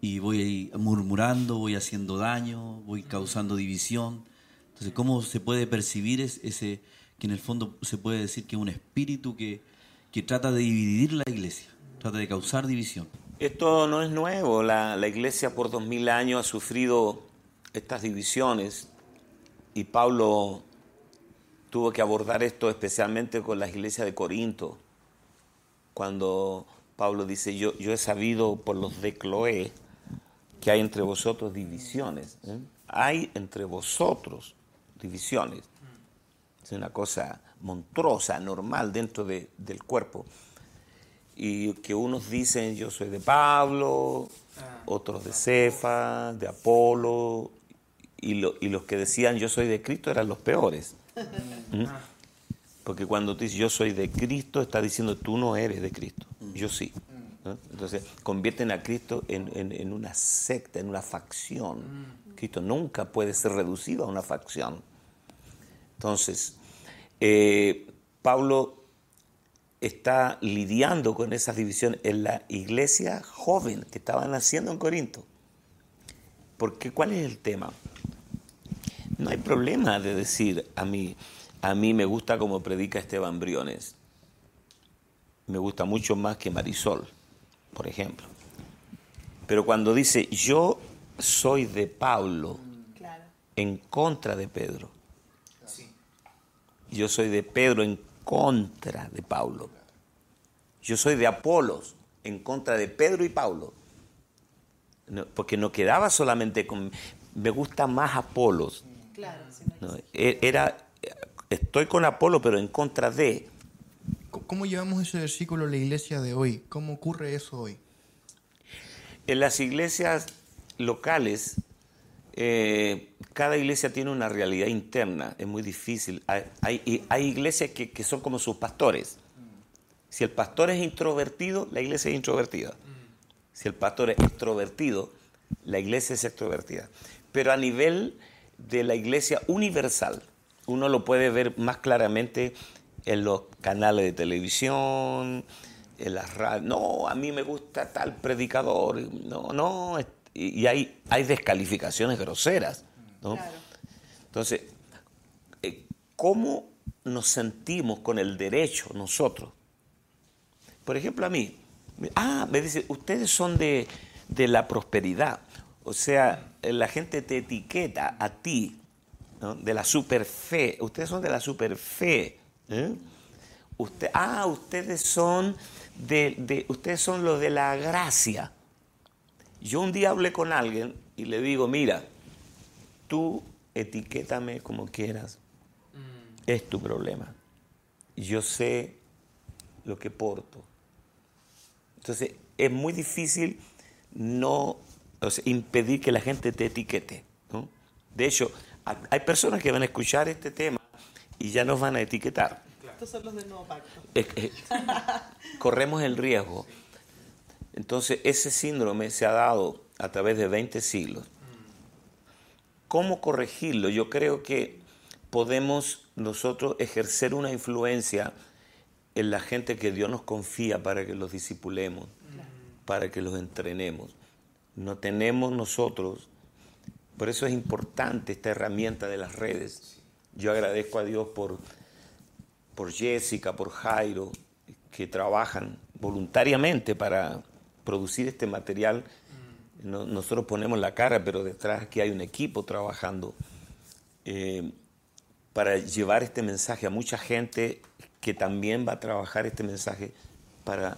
Y voy murmurando, voy haciendo daño, voy causando división. Entonces, ¿cómo se puede percibir ese que en el fondo se puede decir que es un espíritu que, que trata de dividir la iglesia, trata de causar división. Esto no es nuevo. La, la iglesia por dos mil años ha sufrido estas divisiones y Pablo tuvo que abordar esto especialmente con la iglesia de Corinto, cuando Pablo dice, yo, yo he sabido por los de Cloé que hay entre vosotros divisiones. ¿eh? Hay entre vosotros divisiones. Es una cosa monstruosa, normal dentro de- del cuerpo. Y que unos dicen yo soy de Pablo, otros de Cefa, de Apolo, y, lo- y los que decían yo soy de Cristo eran los peores. [laughs] ¿Mm? Porque cuando tú dices yo soy de Cristo, está diciendo tú no eres de Cristo, yo sí. ¿no? Entonces convierten a Cristo en, en- en una secta, en una facción. Cristo nunca puede ser reducido a una facción. Entonces, eh, Pablo está lidiando con esas divisiones en la iglesia joven que estaba naciendo en Corinto. Porque ¿cuál es el tema? No hay problema de decir a mí, a mí me gusta como predica Esteban Briones. Me gusta mucho más que Marisol, por ejemplo. Pero cuando dice yo soy de Pablo en contra de Pedro. Yo soy de Pedro en contra de Pablo. Yo soy de Apolos en contra de Pedro y Pablo. No, porque no quedaba solamente con me gusta más Apolos. Claro, No, e- era estoy con Apolo pero en contra de. ¿Cómo llevamos ese versículo a la iglesia de hoy? ¿Cómo ocurre eso hoy? En las iglesias locales, eh, cada iglesia tiene una realidad interna, es muy difícil. Hay, hay- iglesias que, son como sus pastores. Si el pastor es introvertido, la iglesia es introvertida. Si el pastor es extrovertido, la iglesia es extrovertida. Pero a nivel de la iglesia universal, uno lo puede ver más claramente en los canales de televisión, en las radios. No, a mí me gusta tal predicador. No, no. Y hay descalificaciones groseras. ¿No? Entonces, eh, ¿cómo nos sentimos con el derecho nosotros? Por ejemplo, a mí, ah, me dice, ustedes son de, de la prosperidad. O sea, eh, la gente te etiqueta a ti, ¿no? de la superfe. Ustedes son de la superfe. ¿eh? Usted, ah, ustedes son de, de- ustedes son los de la gracia. Yo un día hablé con alguien y le digo, mira, tú etiquétame como quieras, es tu problema. Yo sé lo que porto. Entonces, es muy difícil no o sea, impedir que la gente te etiquete. ¿no? De hecho, ha- hay personas que van a escuchar este tema y ya nos van a etiquetar. Estos son los del nuevo pacto. Es que [laughs] corremos el riesgo. Entonces, ese síndrome se ha dado a través de 20 siglos. ¿Cómo corregirlo? Yo creo que podemos nosotros ejercer una influencia en la gente que Dios nos confía para que los discipulemos, para que los entrenemos. No tenemos nosotros, por eso es importante esta herramienta de las redes. Yo agradezco a Dios por, por Jessica, por Jairo, que trabajan voluntariamente para producir este material. No- nosotros ponemos la cara, pero detrás aquí hay un equipo trabajando eh, para llevar este mensaje a mucha gente que también va a trabajar este mensaje para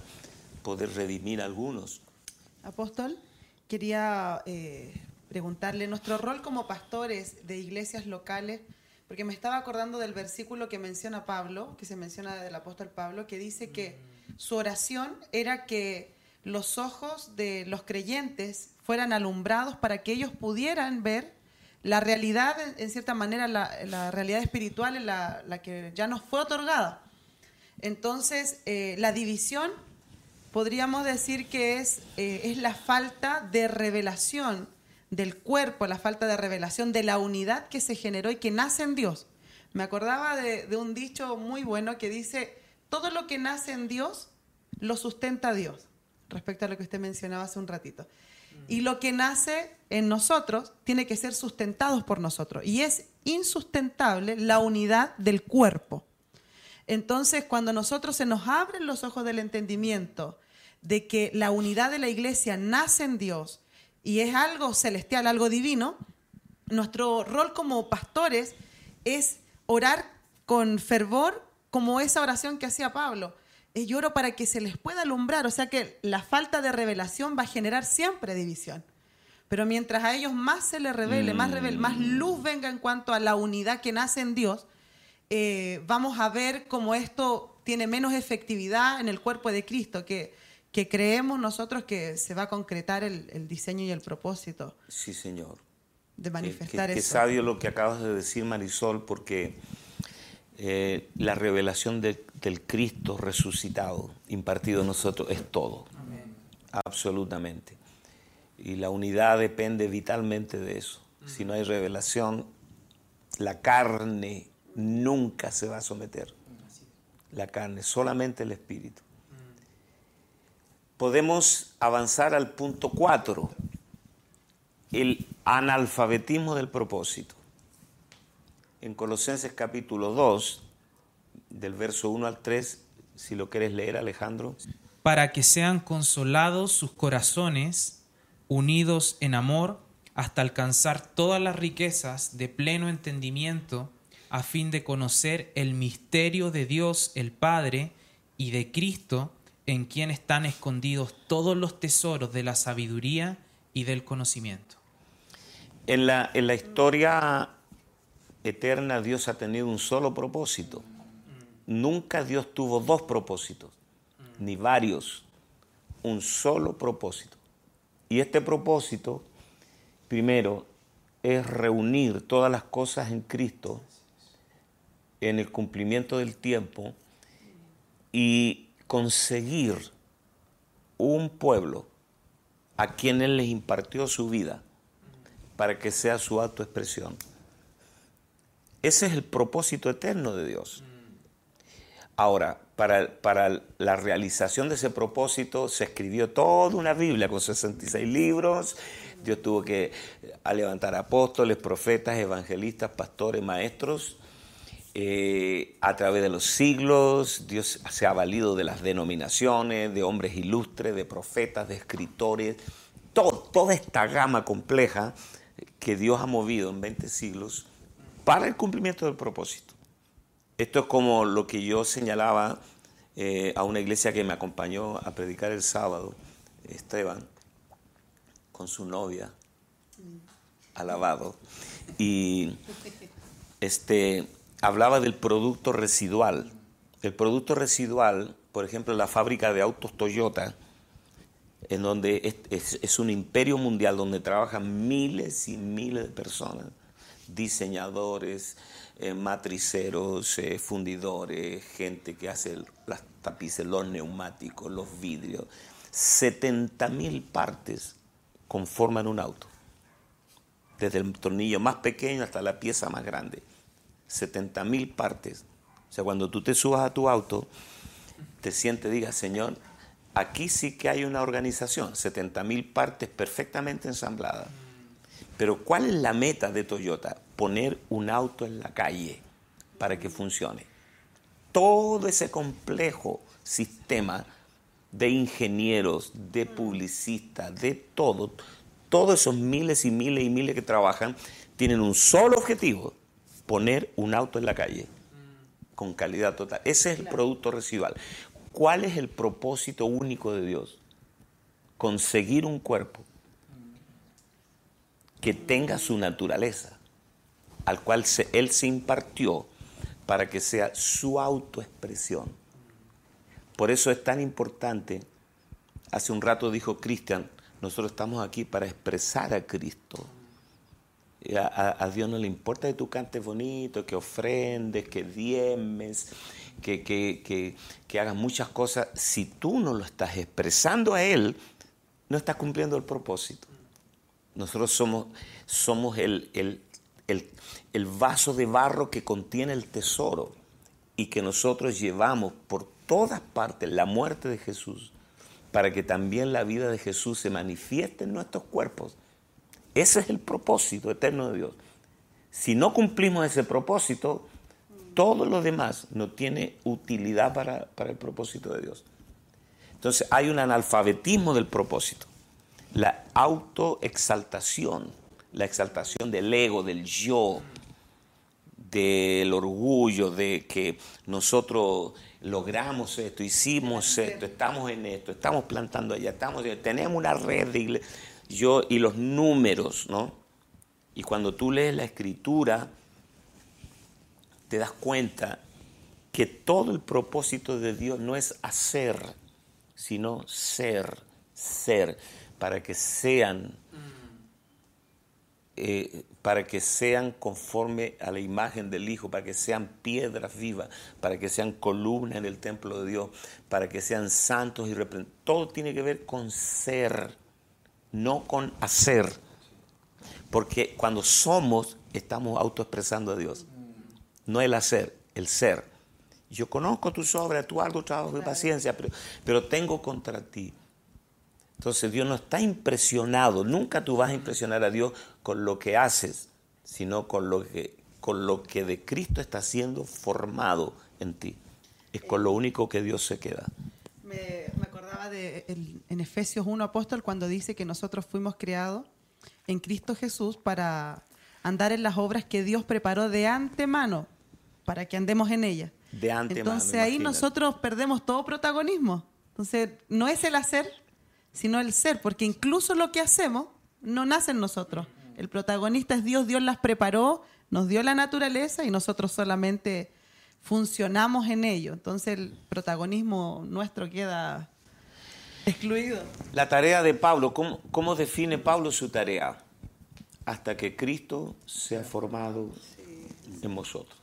poder redimir a algunos. Apóstol, quería eh, preguntarle nuestro rol como pastores de iglesias locales, porque me estaba acordando del versículo que menciona Pablo, que se menciona del apóstol Pablo, que dice que su oración era que los ojos de los creyentes fueran alumbrados para que ellos pudieran ver la realidad, en, cierta manera, la, realidad espiritual, la, que ya nos fue otorgada. Entonces, eh, la división podríamos decir que es, eh, es la falta de revelación del cuerpo, la falta de revelación de la unidad que se generó y que nace en Dios. Me acordaba de un dicho muy bueno que dice, todo lo que nace en Dios lo sustenta Dios, respecto a lo que usted mencionaba hace un ratito. y lo que nace en nosotros tiene que ser sustentado por nosotros. Y es insustentable la unidad del cuerpo. Entonces, cuando nosotros se nos abren los ojos del entendimiento de que la unidad de la iglesia nace en Dios y es algo celestial, algo divino, nuestro rol como pastores es orar con fervor como esa oración que hacía Pablo. Lloro para que se les pueda alumbrar, o sea que la falta de revelación va a generar siempre división. Pero mientras a ellos más se les revele, más, revele, más luz venga en cuanto a la unidad que nace en Dios, eh, vamos a ver cómo esto tiene menos efectividad en el cuerpo de Cristo, que, que creemos nosotros que se va a concretar el, el diseño y el propósito Sí, Señor. de Qué- manifestar qué, qué eso. sabio lo que acabas de decir, Marisol, porque eh, la revelación de- del Cristo resucitado, impartido a nosotros, es todo. Absolutamente. Y la unidad depende vitalmente de eso. Si no hay revelación, la carne nunca se va a someter. La carne, solamente el espíritu. Podemos avanzar al punto 4 el analfabetismo del propósito. En Colosenses capítulo 2, del verso 1 al 3, si lo quieres leer Alejandro. para que sean consolados sus corazones, unidos en amor, hasta alcanzar todas las riquezas de pleno entendimiento, a fin de conocer el misterio de Dios el Padre y de Cristo, en quien están escondidos todos los tesoros de la sabiduría y del conocimiento. En la, en la historia eterna Dios ha tenido un solo propósito. Nunca Dios tuvo dos propósitos, ni varios, un solo propósito. Y este propósito, primero, es reunir todas las cosas en Cristo en el cumplimiento del tiempo y conseguir un pueblo a quien Él les impartió su vida para que sea su autoexpresión. Ese es el propósito eterno de Dios. Ahora, para, para la realización de ese propósito se escribió toda una Biblia con 66 libros. Dios tuvo que a levantar apóstoles, profetas, evangelistas, pastores, maestros. Eh, a través de los siglos, Dios se ha valido de las denominaciones, de hombres ilustres, de profetas, de escritores, todo- toda esta gama compleja que Dios ha movido en 20 siglos para el cumplimiento del propósito. Esto es como lo que yo señalaba eh, a una iglesia que me acompañó a predicar el sábado, Esteban, con su novia, alabado, y este, hablaba del producto residual. El producto residual, por ejemplo, la fábrica de autos Toyota, en donde es, es- es un imperio mundial donde trabajan miles y miles de personas, diseñadores, eh, matriceros, eh, fundidores, gente que hace las tapices, los neumáticos, los vidrios. 70 mil partes conforman un auto, desde el tornillo más pequeño hasta la pieza más grande. 70 mil partes. O sea, cuando tú te subas a tu auto, te sientes, diga, Señor, aquí sí que hay una organización, 70 mil partes perfectamente ensambladas. Pero ¿cuál es la meta de Toyota? Poner un auto en la calle para que funcione. Todo ese complejo sistema de ingenieros, de publicistas, de todo, todos esos miles y miles y miles que trabajan, tienen un solo objetivo, poner un auto en la calle con calidad total. Ese es el producto residual. ¿Cuál es el propósito único de Dios? Conseguir un cuerpo que tenga su naturaleza, al cual Él se impartió para que sea su autoexpresión. Por eso es tan importante, hace un rato dijo Cristian, nosotros estamos aquí para expresar a Cristo. A, a- Dios no le importa que tú cantes bonito, que ofrendes, que que, que, que hagas muchas cosas. Si tú no lo estás expresando a Él, no estás cumpliendo el propósito. Nosotros somos, el, vaso de barro que contiene el tesoro y que nosotros llevamos por todas partes la muerte de Jesús para que también la vida de Jesús se manifieste en nuestros cuerpos. Ese es el propósito eterno de Dios. Si no cumplimos ese propósito, todo lo demás no tiene utilidad para el propósito de Dios. Entonces hay un analfabetismo del propósito, la autoexaltación, la exaltación del ego, del yo, del orgullo, de que nosotros logramos esto, hicimos esto, estamos en esto, estamos plantando allá, estamos, tenemos una red de iglesia, yo y los números, ¿no? Y cuando tú lees la escritura, te das cuenta que todo el propósito de Dios no es hacer, sino ser, ser, para que sean, eh, para que sean conforme a la imagen del Hijo, para que sean piedras vivas, para que sean columnas en el templo de Dios, para que sean santos y reprendidos. Todo tiene que ver con ser, no con hacer. Porque cuando somos, estamos autoexpresando a Dios. No el hacer, el ser. Yo conozco tus obras, tu arduo trabajo y paciencia, pero, pero tengo contra ti. Entonces Dios no está impresionado, nunca tú vas a impresionar a Dios con lo que haces, sino con lo que, con lo que de Cristo está siendo formado en ti. Es con lo único que Dios se queda. Me, me acordaba de el- en Efesios 1 apóstol cuando dice que nosotros fuimos creados en Cristo Jesús para andar en las obras que Dios preparó de antemano para que andemos en ellas. De antemano, Entonces ahí imagínate. nosotros perdemos todo protagonismo. Entonces no es el hacer, sino el ser, porque incluso lo que hacemos no nace en nosotros. El protagonista es Dios, Dios las preparó, nos dio la naturaleza y nosotros solamente funcionamos en ello. Entonces el protagonismo nuestro queda excluido. La tarea de Pablo, ¿cómo, define Pablo su tarea? Hasta que Cristo sea formado en vosotros.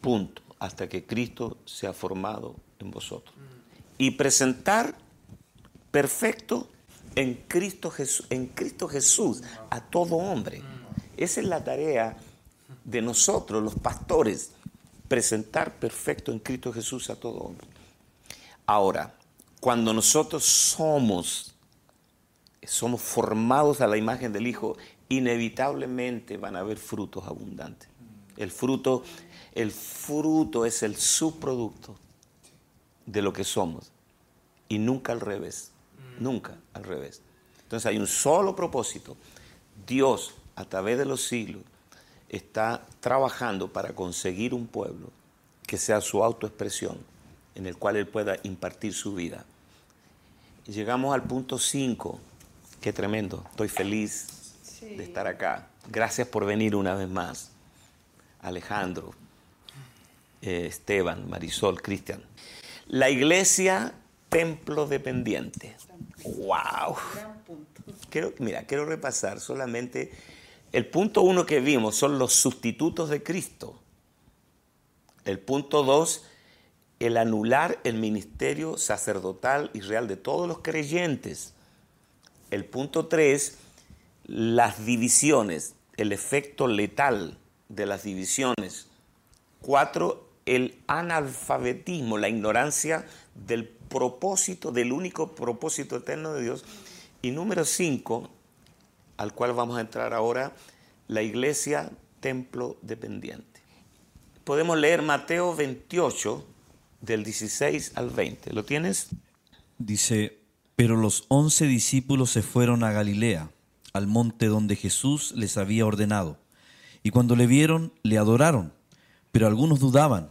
Punto. Hasta que Cristo sea formado en vosotros. Y presentar perfecto en Cristo, Jesús, en Cristo Jesús a todo hombre. Esa es la tarea de nosotros, los pastores, presentar perfecto en Cristo Jesús a todo hombre. Ahora, cuando nosotros somos, somos formados a la imagen del Hijo, inevitablemente van a haber frutos abundantes. El fruto, el fruto es el subproducto de lo que somos y nunca al revés, nunca al revés. Entonces hay un solo propósito. Dios, a través de los siglos, está trabajando para conseguir un pueblo que sea su autoexpresión, en el cual Él pueda impartir su vida. Y llegamos al punto 5, qué tremendo, estoy feliz de estar acá. Gracias por venir una vez más, Alejandro, eh, Esteban, Marisol, Cristian. La iglesia templo dependiente. ¡Wow! Quiero, mira, quiero repasar solamente el punto uno que vimos son los sustitutos de Cristo. El punto dos, el anular el ministerio sacerdotal y real de todos los creyentes. El punto tres, las divisiones, el efecto letal de las divisiones. Cuatro, el analfabetismo, la ignorancia del propósito, del único propósito eterno de Dios. Y número cinco, al cual vamos a entrar ahora, la iglesia templo dependiente. Podemos leer Mateo 28, del 16 al 20. ¿Lo tienes? Dice, pero los once discípulos se fueron a Galilea, al monte donde Jesús les había ordenado. Y cuando le vieron, le adoraron. Pero algunos dudaban.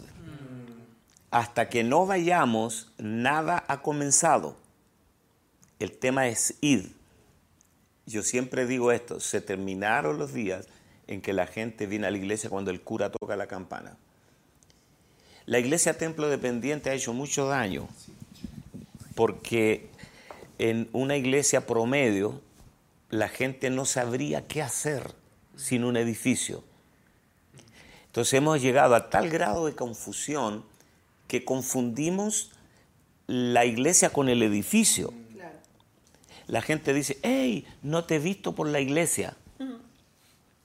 Hasta que no vayamos, nada ha comenzado. El tema es id. Yo siempre digo esto, se terminaron los días en que la gente viene a la iglesia cuando el cura toca la campana. La iglesia templo dependiente ha hecho mucho daño porque en una iglesia promedio la gente no sabría qué hacer sin un edificio. Entonces hemos llegado a tal grado de confusión que confundimos la iglesia con el edificio. La gente dice, hey, no te he visto por la iglesia.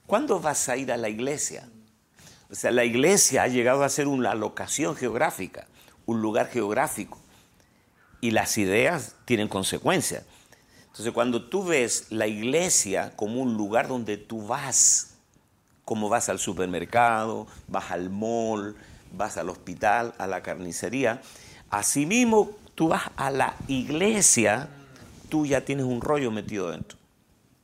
¿Cuándo vas a ir a la iglesia? O sea, la iglesia ha llegado a ser una locación geográfica, un lugar geográfico. Y las ideas tienen consecuencias. Entonces, cuando tú ves la iglesia como un lugar donde tú vas, como vas al supermercado, vas al mall, vas al hospital, a la carnicería, asimismo tú vas a la iglesia, tú ya tienes un rollo metido dentro.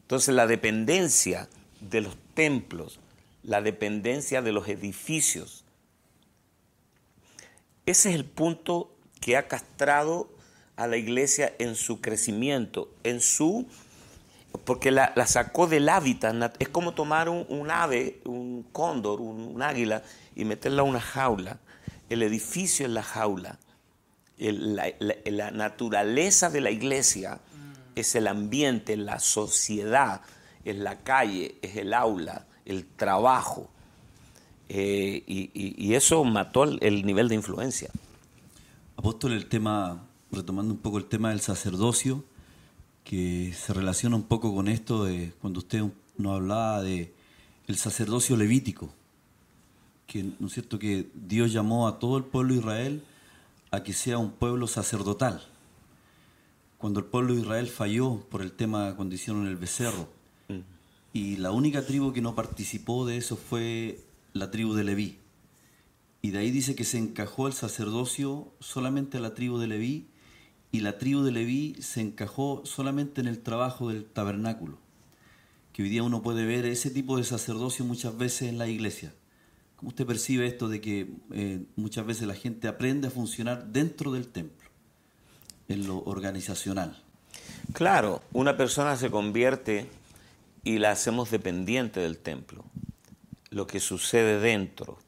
Entonces la dependencia de los templos, la dependencia de los edificios, ese es el punto que ha castrado a la iglesia en su crecimiento, en su porque la, sacó del hábitat. Es como tomar un, ave, un cóndor, un, águila, y meterla a una jaula. El edificio es la jaula. la, naturaleza de la iglesia es el ambiente, la sociedad, es la calle, es el aula, el trabajo. Eh, y, eso mató el nivel de influencia. Apóstol, el tema, retomando un poco el tema del sacerdocio, que se relaciona un poco con esto de cuando usted nos hablaba de el sacerdocio levítico, que no es cierto que Dios llamó a todo el pueblo de Israel a que sea un pueblo sacerdotal. Cuando el pueblo de Israel falló por el tema cuando hicieron el becerro, mm. y la única tribu que no participó de eso fue la tribu de Leví. Y de ahí dice que se encajó el sacerdocio solamente a la tribu de Leví y la tribu de Leví se encajó solamente en el trabajo del tabernáculo, que hoy día uno puede ver ese tipo de sacerdocio muchas veces en la iglesia. ¿Cómo usted percibe esto de que eh, muchas veces la gente aprende a funcionar dentro del templo, en lo organizacional? Claro, una persona se convierte y la hacemos dependiente del templo. Lo que sucede dentro,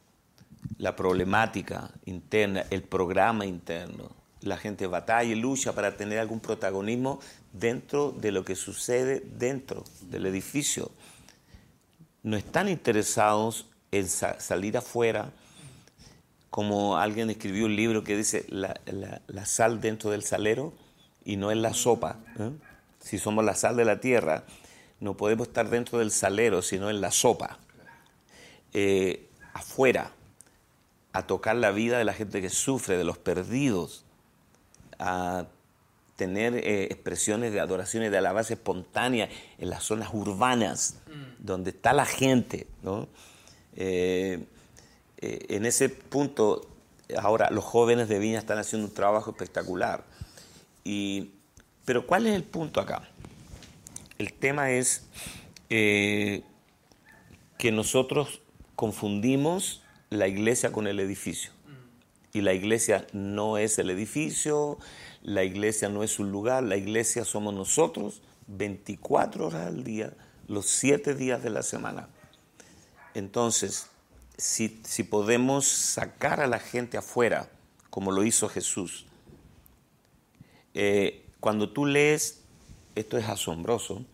la problemática interna, el programa interno, la gente batalla y lucha para tener algún protagonismo dentro de lo que sucede dentro del edificio. No están interesados en salir afuera, como alguien escribió un libro que dice la, sal dentro del salero y no en la sopa. ¿eh? Si somos la sal de la tierra, no podemos estar dentro del salero, sino en la sopa. Eh, afuera, a tocar la vida de la gente que sufre, de los perdidos, a tener eh, expresiones de adoraciones de alabanza espontánea en las zonas urbanas, mm. donde está la gente. Eh, eh, en ese punto, ahora los jóvenes de Viña están haciendo un trabajo espectacular. Y, pero ¿cuál es el punto acá? El tema es que nosotros confundimos la iglesia con el edificio. Y la iglesia no es el edificio, la iglesia no es un lugar, la iglesia somos nosotros 24 horas al día, los 7 días de la semana. Entonces, si, podemos sacar a la gente afuera, como lo hizo Jesús, eh, cuando tú lees, esto es asombroso,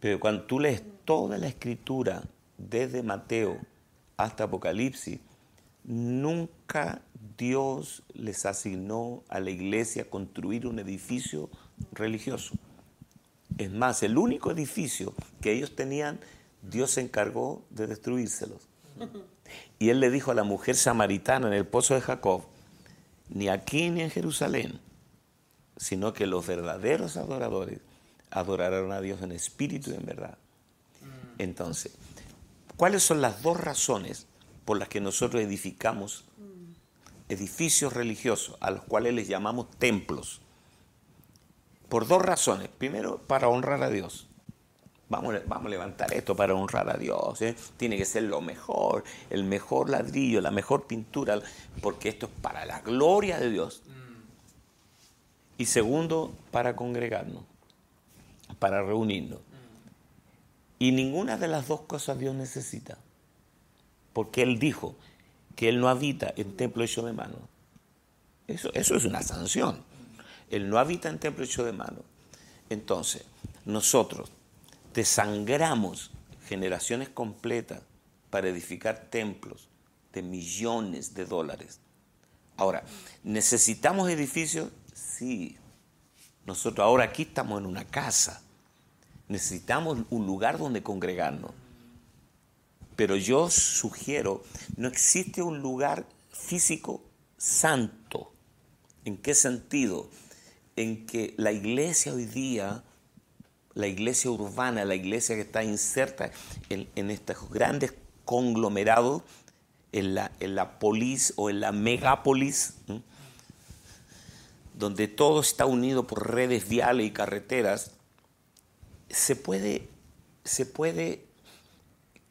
pero cuando tú lees toda la escritura, desde Mateo hasta Apocalipsis, Nunca Dios les asignó a la iglesia construir un edificio religioso. Es más, el único edificio que ellos tenían, Dios se encargó de destruírselos. Y él le dijo a la mujer samaritana en el pozo de Jacob, ni aquí ni en Jerusalén, sino que los verdaderos adoradores adorarán a Dios en espíritu y en verdad. Entonces, ¿cuáles son las dos razones por las que nosotros edificamos edificios religiosos, a los cuales les llamamos templos. Por dos razones. Primero, para honrar a Dios. Vamos, vamos a levantar esto para honrar a Dios. ¿eh? Tiene que ser lo mejor, el mejor ladrillo, la mejor pintura, porque esto es para la gloria de Dios. Y segundo, para congregarnos, para reunirnos. Y ninguna de las dos cosas Dios necesita porque Él dijo que Él no habita en templo hecho de mano. Eso, eso es una sanción. Él no habita en templo hecho de mano. Entonces, nosotros desangramos generaciones completas para edificar templos de millones de dólares. Ahora, ¿necesitamos edificios? Sí. Nosotros ahora aquí estamos en una casa. Necesitamos un lugar donde congregarnos. Pero yo sugiero, no existe un lugar físico santo. ¿En qué sentido? En que la iglesia hoy día, la iglesia urbana, la iglesia que está inserta en, estos grandes conglomerados, en la, en la polis o en la megápolis, donde todo está unido por redes viales y carreteras, se puede, se puede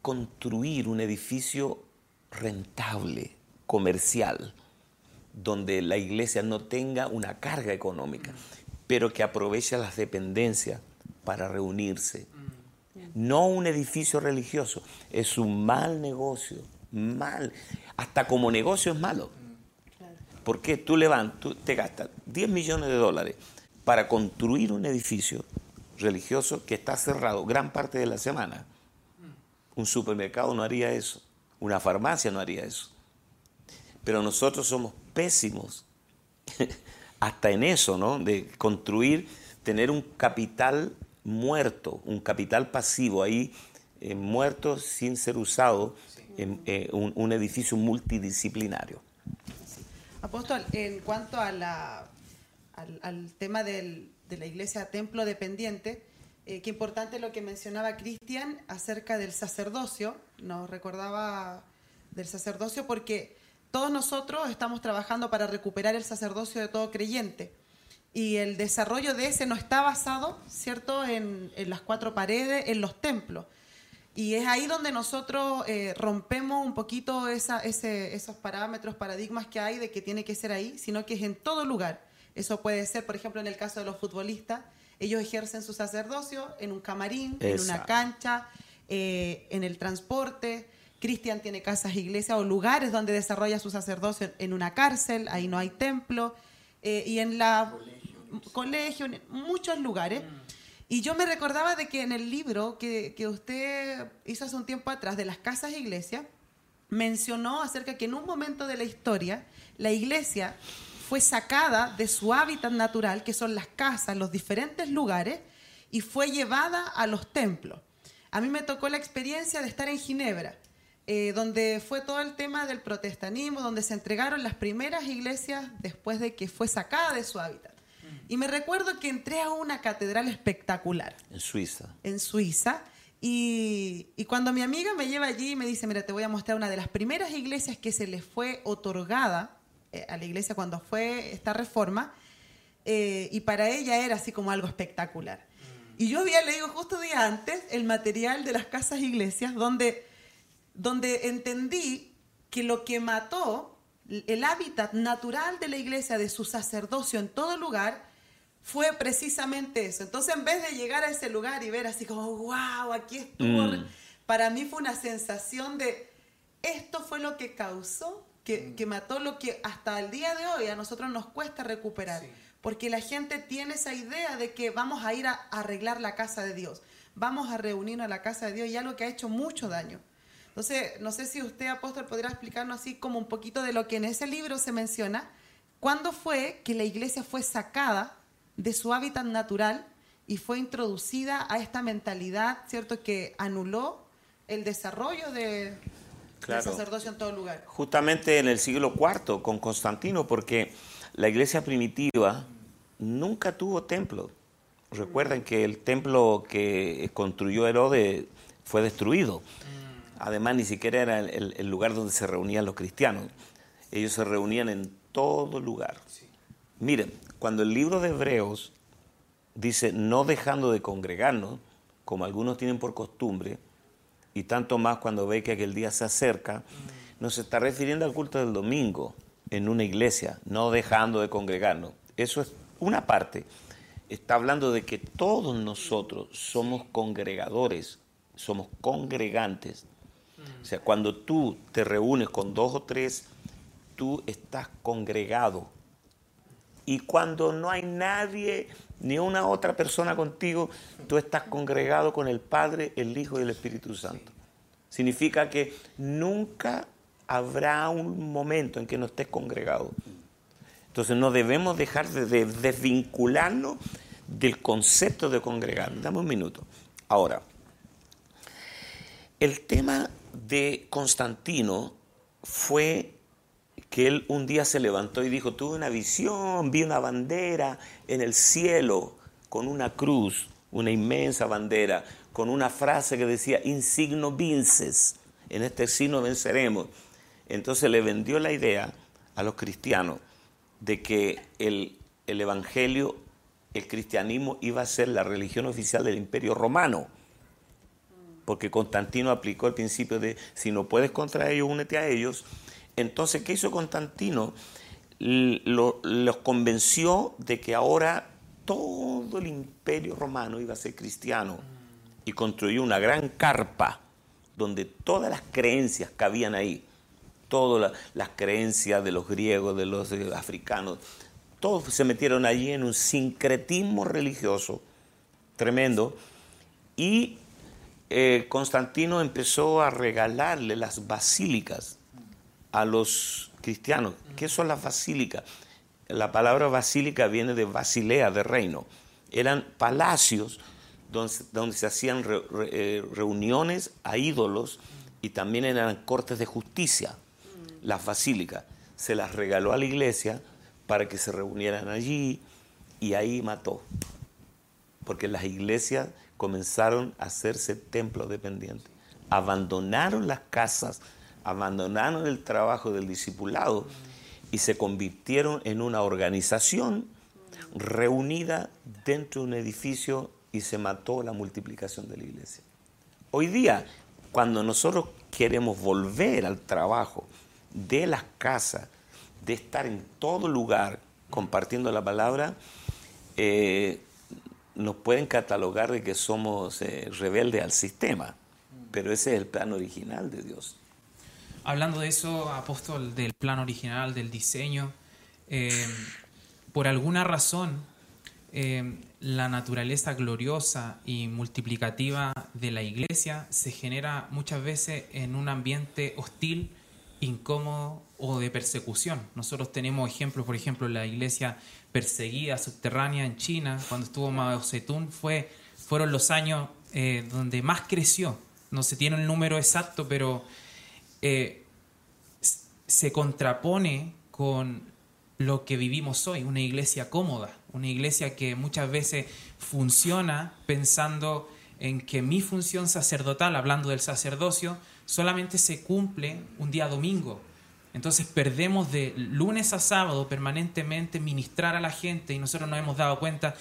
construir un edificio rentable, comercial, donde la iglesia no tenga una carga económica, pero que aproveche las dependencias para reunirse. No un edificio religioso, es un mal negocio, mal. Hasta como negocio es malo. Porque tú, levantas, te gastas 10 millones de dólares para construir un edificio religioso que está cerrado gran parte de la semana. Un supermercado no haría eso, una farmacia no haría eso. Pero nosotros somos pésimos [laughs] hasta en eso, ¿no? De construir, tener un capital muerto, un capital pasivo ahí, eh, muerto sin ser usado, en eh, un, edificio multidisciplinario. Apóstol, en cuanto a la, al, tema de la iglesia templo dependiente, eh, qué importante lo que mencionaba Cristian acerca del sacerdocio, nos recordaba del sacerdocio porque todos nosotros estamos trabajando para recuperar el sacerdocio de todo creyente. Y el desarrollo de ese no está basado, ¿cierto?, en, las cuatro paredes, en los templos. Y es ahí donde nosotros eh, rompemos un poquito esos parámetros, paradigmas que hay de que tiene que ser ahí, sino que es en todo lugar. Eso puede ser, por ejemplo, en el caso de los futbolistas, ellos ejercen su sacerdocio en un camarín, en una cancha, eh, en el transporte, Cristian tiene casas, iglesias o lugares donde desarrolla su sacerdocio en una cárcel, ahí no hay templo, eh, y en la colegio, en muchos lugares. Y yo me recordaba de que en el libro que, que usted hizo hace un tiempo atrás de las casas e iglesias, mencionó acerca que en un momento de la historia la iglesia fue sacada de su hábitat natural, que son las casas, los diferentes lugares, y fue llevada a los templos. A mí me tocó la experiencia de estar en Ginebra eh, donde fue todo el tema del protestanismo, donde se entregaron las primeras iglesias después de que fue sacada de su hábitat. Y me recuerdo que entré a una catedral espectacular. En Suiza. En Suiza. Y, cuando mi amiga me lleva allí y me dice, mira, te voy a mostrar una de las primeras iglesias que se le fue otorgada eh, a la iglesia cuando fue esta reforma, eh, y para ella era así como algo espectacular. Y yo había leído justo día antes el material de las casas iglesias, donde donde entendí que lo que mató el hábitat natural de la iglesia, de su sacerdocio en todo lugar, fue precisamente eso. Entonces, en vez de llegar a ese lugar y ver así como, wow, aquí estuvo, mm. para mí fue una sensación de, esto fue lo que causó, que, mm. mató lo que hasta el día de hoy a nosotros nos cuesta recuperar. Porque la gente tiene esa idea de que vamos a ir a arreglar la casa de Dios, vamos a reunirnos a la casa de Dios y algo que ha hecho mucho daño. Entonces, no sé si usted, apóstol, podría explicarnos así como un poquito de lo que en ese libro se menciona. ¿Cuándo fue que la iglesia fue sacada de su hábitat natural y fue introducida a esta mentalidad, ¿cierto?, que anuló el desarrollo de, del sacerdocio en todo lugar. Justamente en el siglo IV, con Constantino, porque la iglesia primitiva nunca tuvo templo. Recuerden que el templo que construyó Herodes fue destruido. Además, ni siquiera era el, lugar donde se reunían los cristianos. Ellos se reunían en todo lugar. Miren, cuando el libro de Hebreos dice no dejando de congregarnos, como algunos tienen por costumbre, y tanto más cuando ve que aquel día se acerca, nos está refiriendo al culto del domingo en una iglesia, no dejando de congregarnos. Eso es una parte. Está hablando de que todos nosotros somos congregadores, somos congregantes o sea, cuando tú te reúnes con dos o tres, tú estás congregado. Y cuando no hay nadie, ni una otra persona contigo, tú estás congregado con el Padre, el Hijo y el Espíritu Santo. Significa que nunca habrá un momento en que no estés congregado. Entonces no debemos dejar de, de desvincularnos del concepto de congregar. Dame un minuto. Ahora, el tema de Constantino fue que él un día se levantó y dijo, tuve una visión, vi una bandera en el cielo con una cruz, una inmensa bandera, con una frase que decía, insigno vinces, en este signo venceremos. Entonces le vendió la idea a los cristianos de que el, el Evangelio, el cristianismo iba a ser la religión oficial del imperio romano porque Constantino aplicó el principio de si no puedes contra ellos, únete a ellos. Entonces, ¿qué hizo Constantino? los convenció de que ahora todo el imperio romano iba a ser cristiano y construyó una gran carpa donde todas las creencias cabían ahí, todas las creencias de los griegos, de los eh, africanos, todos se metieron allí en un sincretismo religioso tremendo y eh, Constantino empezó a regalarle las basílicas a los cristianos. ¿Qué son las basílicas? La palabra basílica viene de basilea, de reino. Eran palacios donde, se hacían eh, reuniones a ídolos y también eran cortes de justicia. Las basílicas. Se las regaló a la iglesia para que se reunieran allí y ahí mató. Porque las iglesias comenzaron a hacerse templos dependientes. Abandonaron las casas, abandonaron el trabajo del discipulado y se convirtieron en una organización reunida dentro de un edificio y se mató la multiplicación de la iglesia. Hoy día, cuando nosotros queremos volver al trabajo de las casas, de estar en todo lugar compartiendo la palabra, eh, nos pueden catalogar de que somos eh, rebeldes al sistema, pero ese es el plan original de Dios. Hablando de eso, apóstol, del plan original, del diseño, eh, por alguna razón, eh, la naturaleza gloriosa y multiplicativa de la iglesia se genera muchas veces en un ambiente hostil, incómodo o de persecución. Nosotros tenemos ejemplos, por ejemplo, la iglesia perseguida subterránea en China, cuando estuvo Mao Zedong, fue, fueron los años eh, donde más creció. No se tiene el número exacto, pero eh, se contrapone con lo que vivimos hoy, una iglesia cómoda, una iglesia que muchas veces funciona pensando en que mi función sacerdotal, hablando del sacerdocio, solamente se cumple un día domingo, entonces perdemos de lunes a sábado permanentemente ministrar a la gente y nosotros nos hemos dado cuenta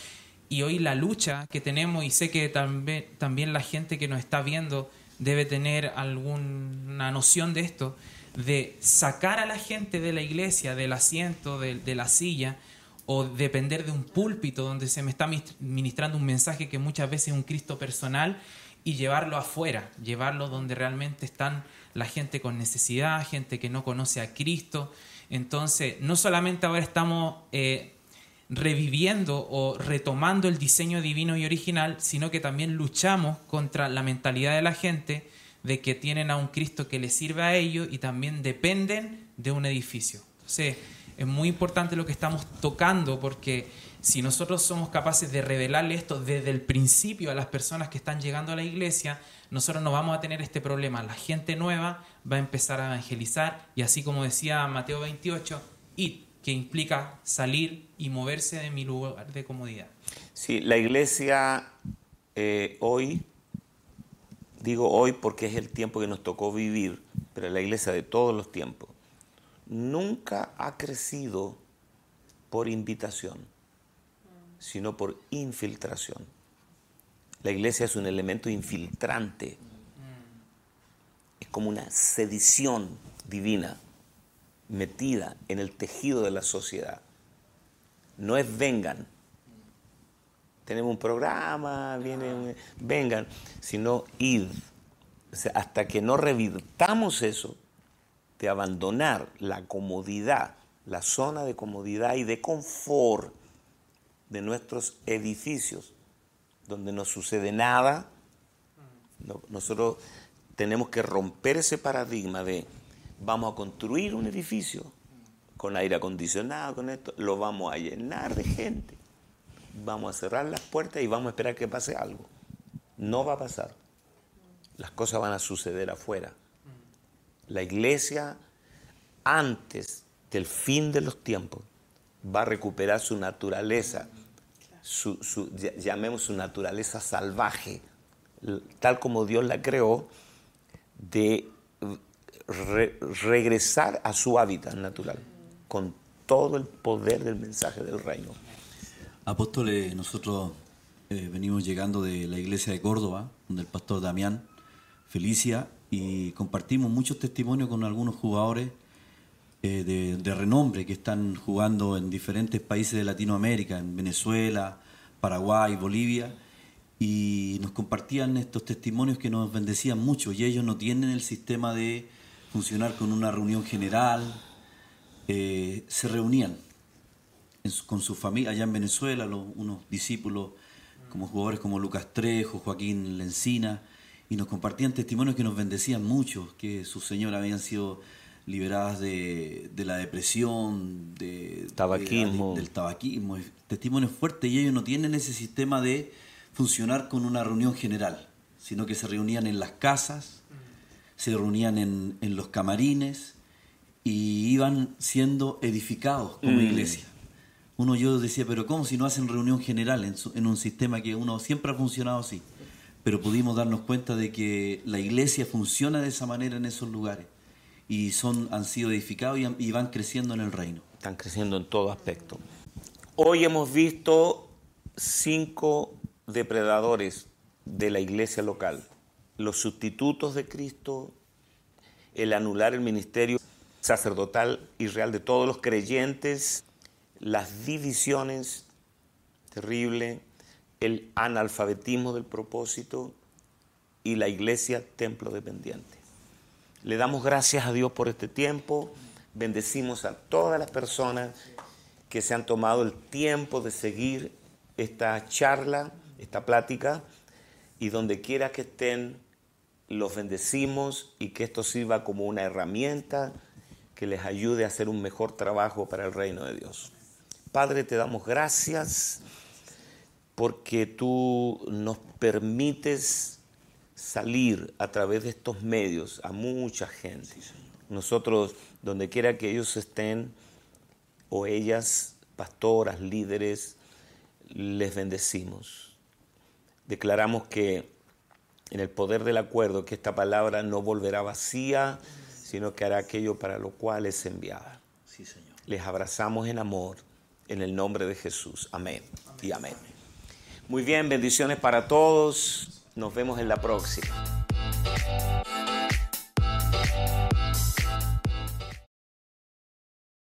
y hoy la lucha que tenemos y sé que también, también la gente que nos está viendo debe tener alguna noción de esto, de sacar a la gente de la iglesia, del asiento, de, la silla, o depender de un púlpito donde se me está ministrando un mensaje que muchas veces es un Cristo personal y llevarlo afuera, llevarlo donde realmente están la gente con necesidad, gente que no conoce a Cristo. Entonces, no solamente ahora estamos eh, reviviendo o retomando el diseño divino y original, sino que también luchamos contra la mentalidad de la gente de que tienen a un Cristo que les sirve a ellos y también dependen de un edificio. Entonces, es muy importante lo que estamos tocando porque si nosotros somos capaces de revelarle esto desde el principio a las personas que están llegando a la iglesia, nosotros no vamos a tener este problema. La gente nueva va a empezar a evangelizar y así como decía Mateo 28, y que implica salir y moverse de mi lugar de comodidad. Sí, la iglesia eh, hoy, digo hoy porque es el tiempo que nos tocó vivir, pero la iglesia de todos los tiempos, nunca ha crecido por invitación, sino por infiltración. La iglesia es un elemento infiltrante. Es como una sedición divina metida en el tejido de la sociedad. No es vengan. Tenemos un programa, vienen, vengan, sino id. hasta que no revirtamos eso de abandonar la comodidad la zona de comodidad y de confort de nuestros edificios, donde no sucede nada. No- nosotros tenemos que romper ese paradigma de vamos a construir un edificio con aire acondicionado, con esto, lo vamos a llenar de gente. Vamos a cerrar las puertas y vamos a esperar que pase algo. No va a pasar. Las cosas van a suceder afuera. La iglesia, antes del fin de los tiempos, va a recuperar su naturaleza, su, su- ll- llamemos su naturaleza salvaje, tal como Dios la creó, de re- regresar a su hábitat natural, con todo el poder del mensaje del reino. Apóstoles, nosotros eh, venimos llegando de la iglesia de Córdoba, donde el pastor Damián, Felicia, y compartimos muchos testimonios con algunos jugadores eh, de, de renombre que están jugando en diferentes países de Latinoamérica, en Venezuela, Paraguay, Bolivia, y nos compartían estos testimonios que nos bendecían mucho, y ellos no tienen el sistema de funcionar con una reunión general, eh, se reunían en su- con su familia allá en Venezuela, los- unos discípulos como jugadores como Lucas Trejo, Joaquín Lencina, y nos compartían testimonios que nos bendecían mucho, que sus señoras habían sido liberadas de, de la depresión, de, Tabaquismo. de- del tabaquismo, testimonios fuertes, y ellos no tienen ese sistema de funcionar con una reunión general, sino que se reunían en las casas, se reunían en, en los camarines y iban siendo edificados como iglesia. Uno yo decía, pero ¿cómo si no hacen reunión general en, su- en un sistema que uno siempre ha funcionado así? Pero pudimos darnos cuenta de que la iglesia funciona de esa manera en esos lugares y son, han sido edificados y, y van creciendo en el reino. Están creciendo en todo aspecto. Hoy hemos visto cinco depredadores de la iglesia local. Los sustitutos de Cristo, el anular el ministerio sacerdotal y real de todos los creyentes, las divisiones terrible, el analfabetismo del propósito y la iglesia templo dependiente. Le damos gracias a Dios por este tiempo. Bendecimos a todas las personas que se han tomado el tiempo de seguir esta charla, esta plática, y donde quiera que estén, los bendecimos y que esto sirva como una herramienta que les ayude a hacer un mejor trabajo para el reino de Dios. Padre, te damos gracias porque tú nos permites salir a través de estos medios a mucha gente. Nosotros, donde quiera que ellos estén, o ellas, pastoras, líderes, les bendecimos. Declaramos que en el poder del acuerdo, que esta palabra no volverá vacía, sino que hará aquello para lo cual es enviada. Sí, Señor. Les abrazamos en amor, en el nombre de Jesús. Amén y amén. Muy bien, bendiciones para todos. Nos vemos en la próxima.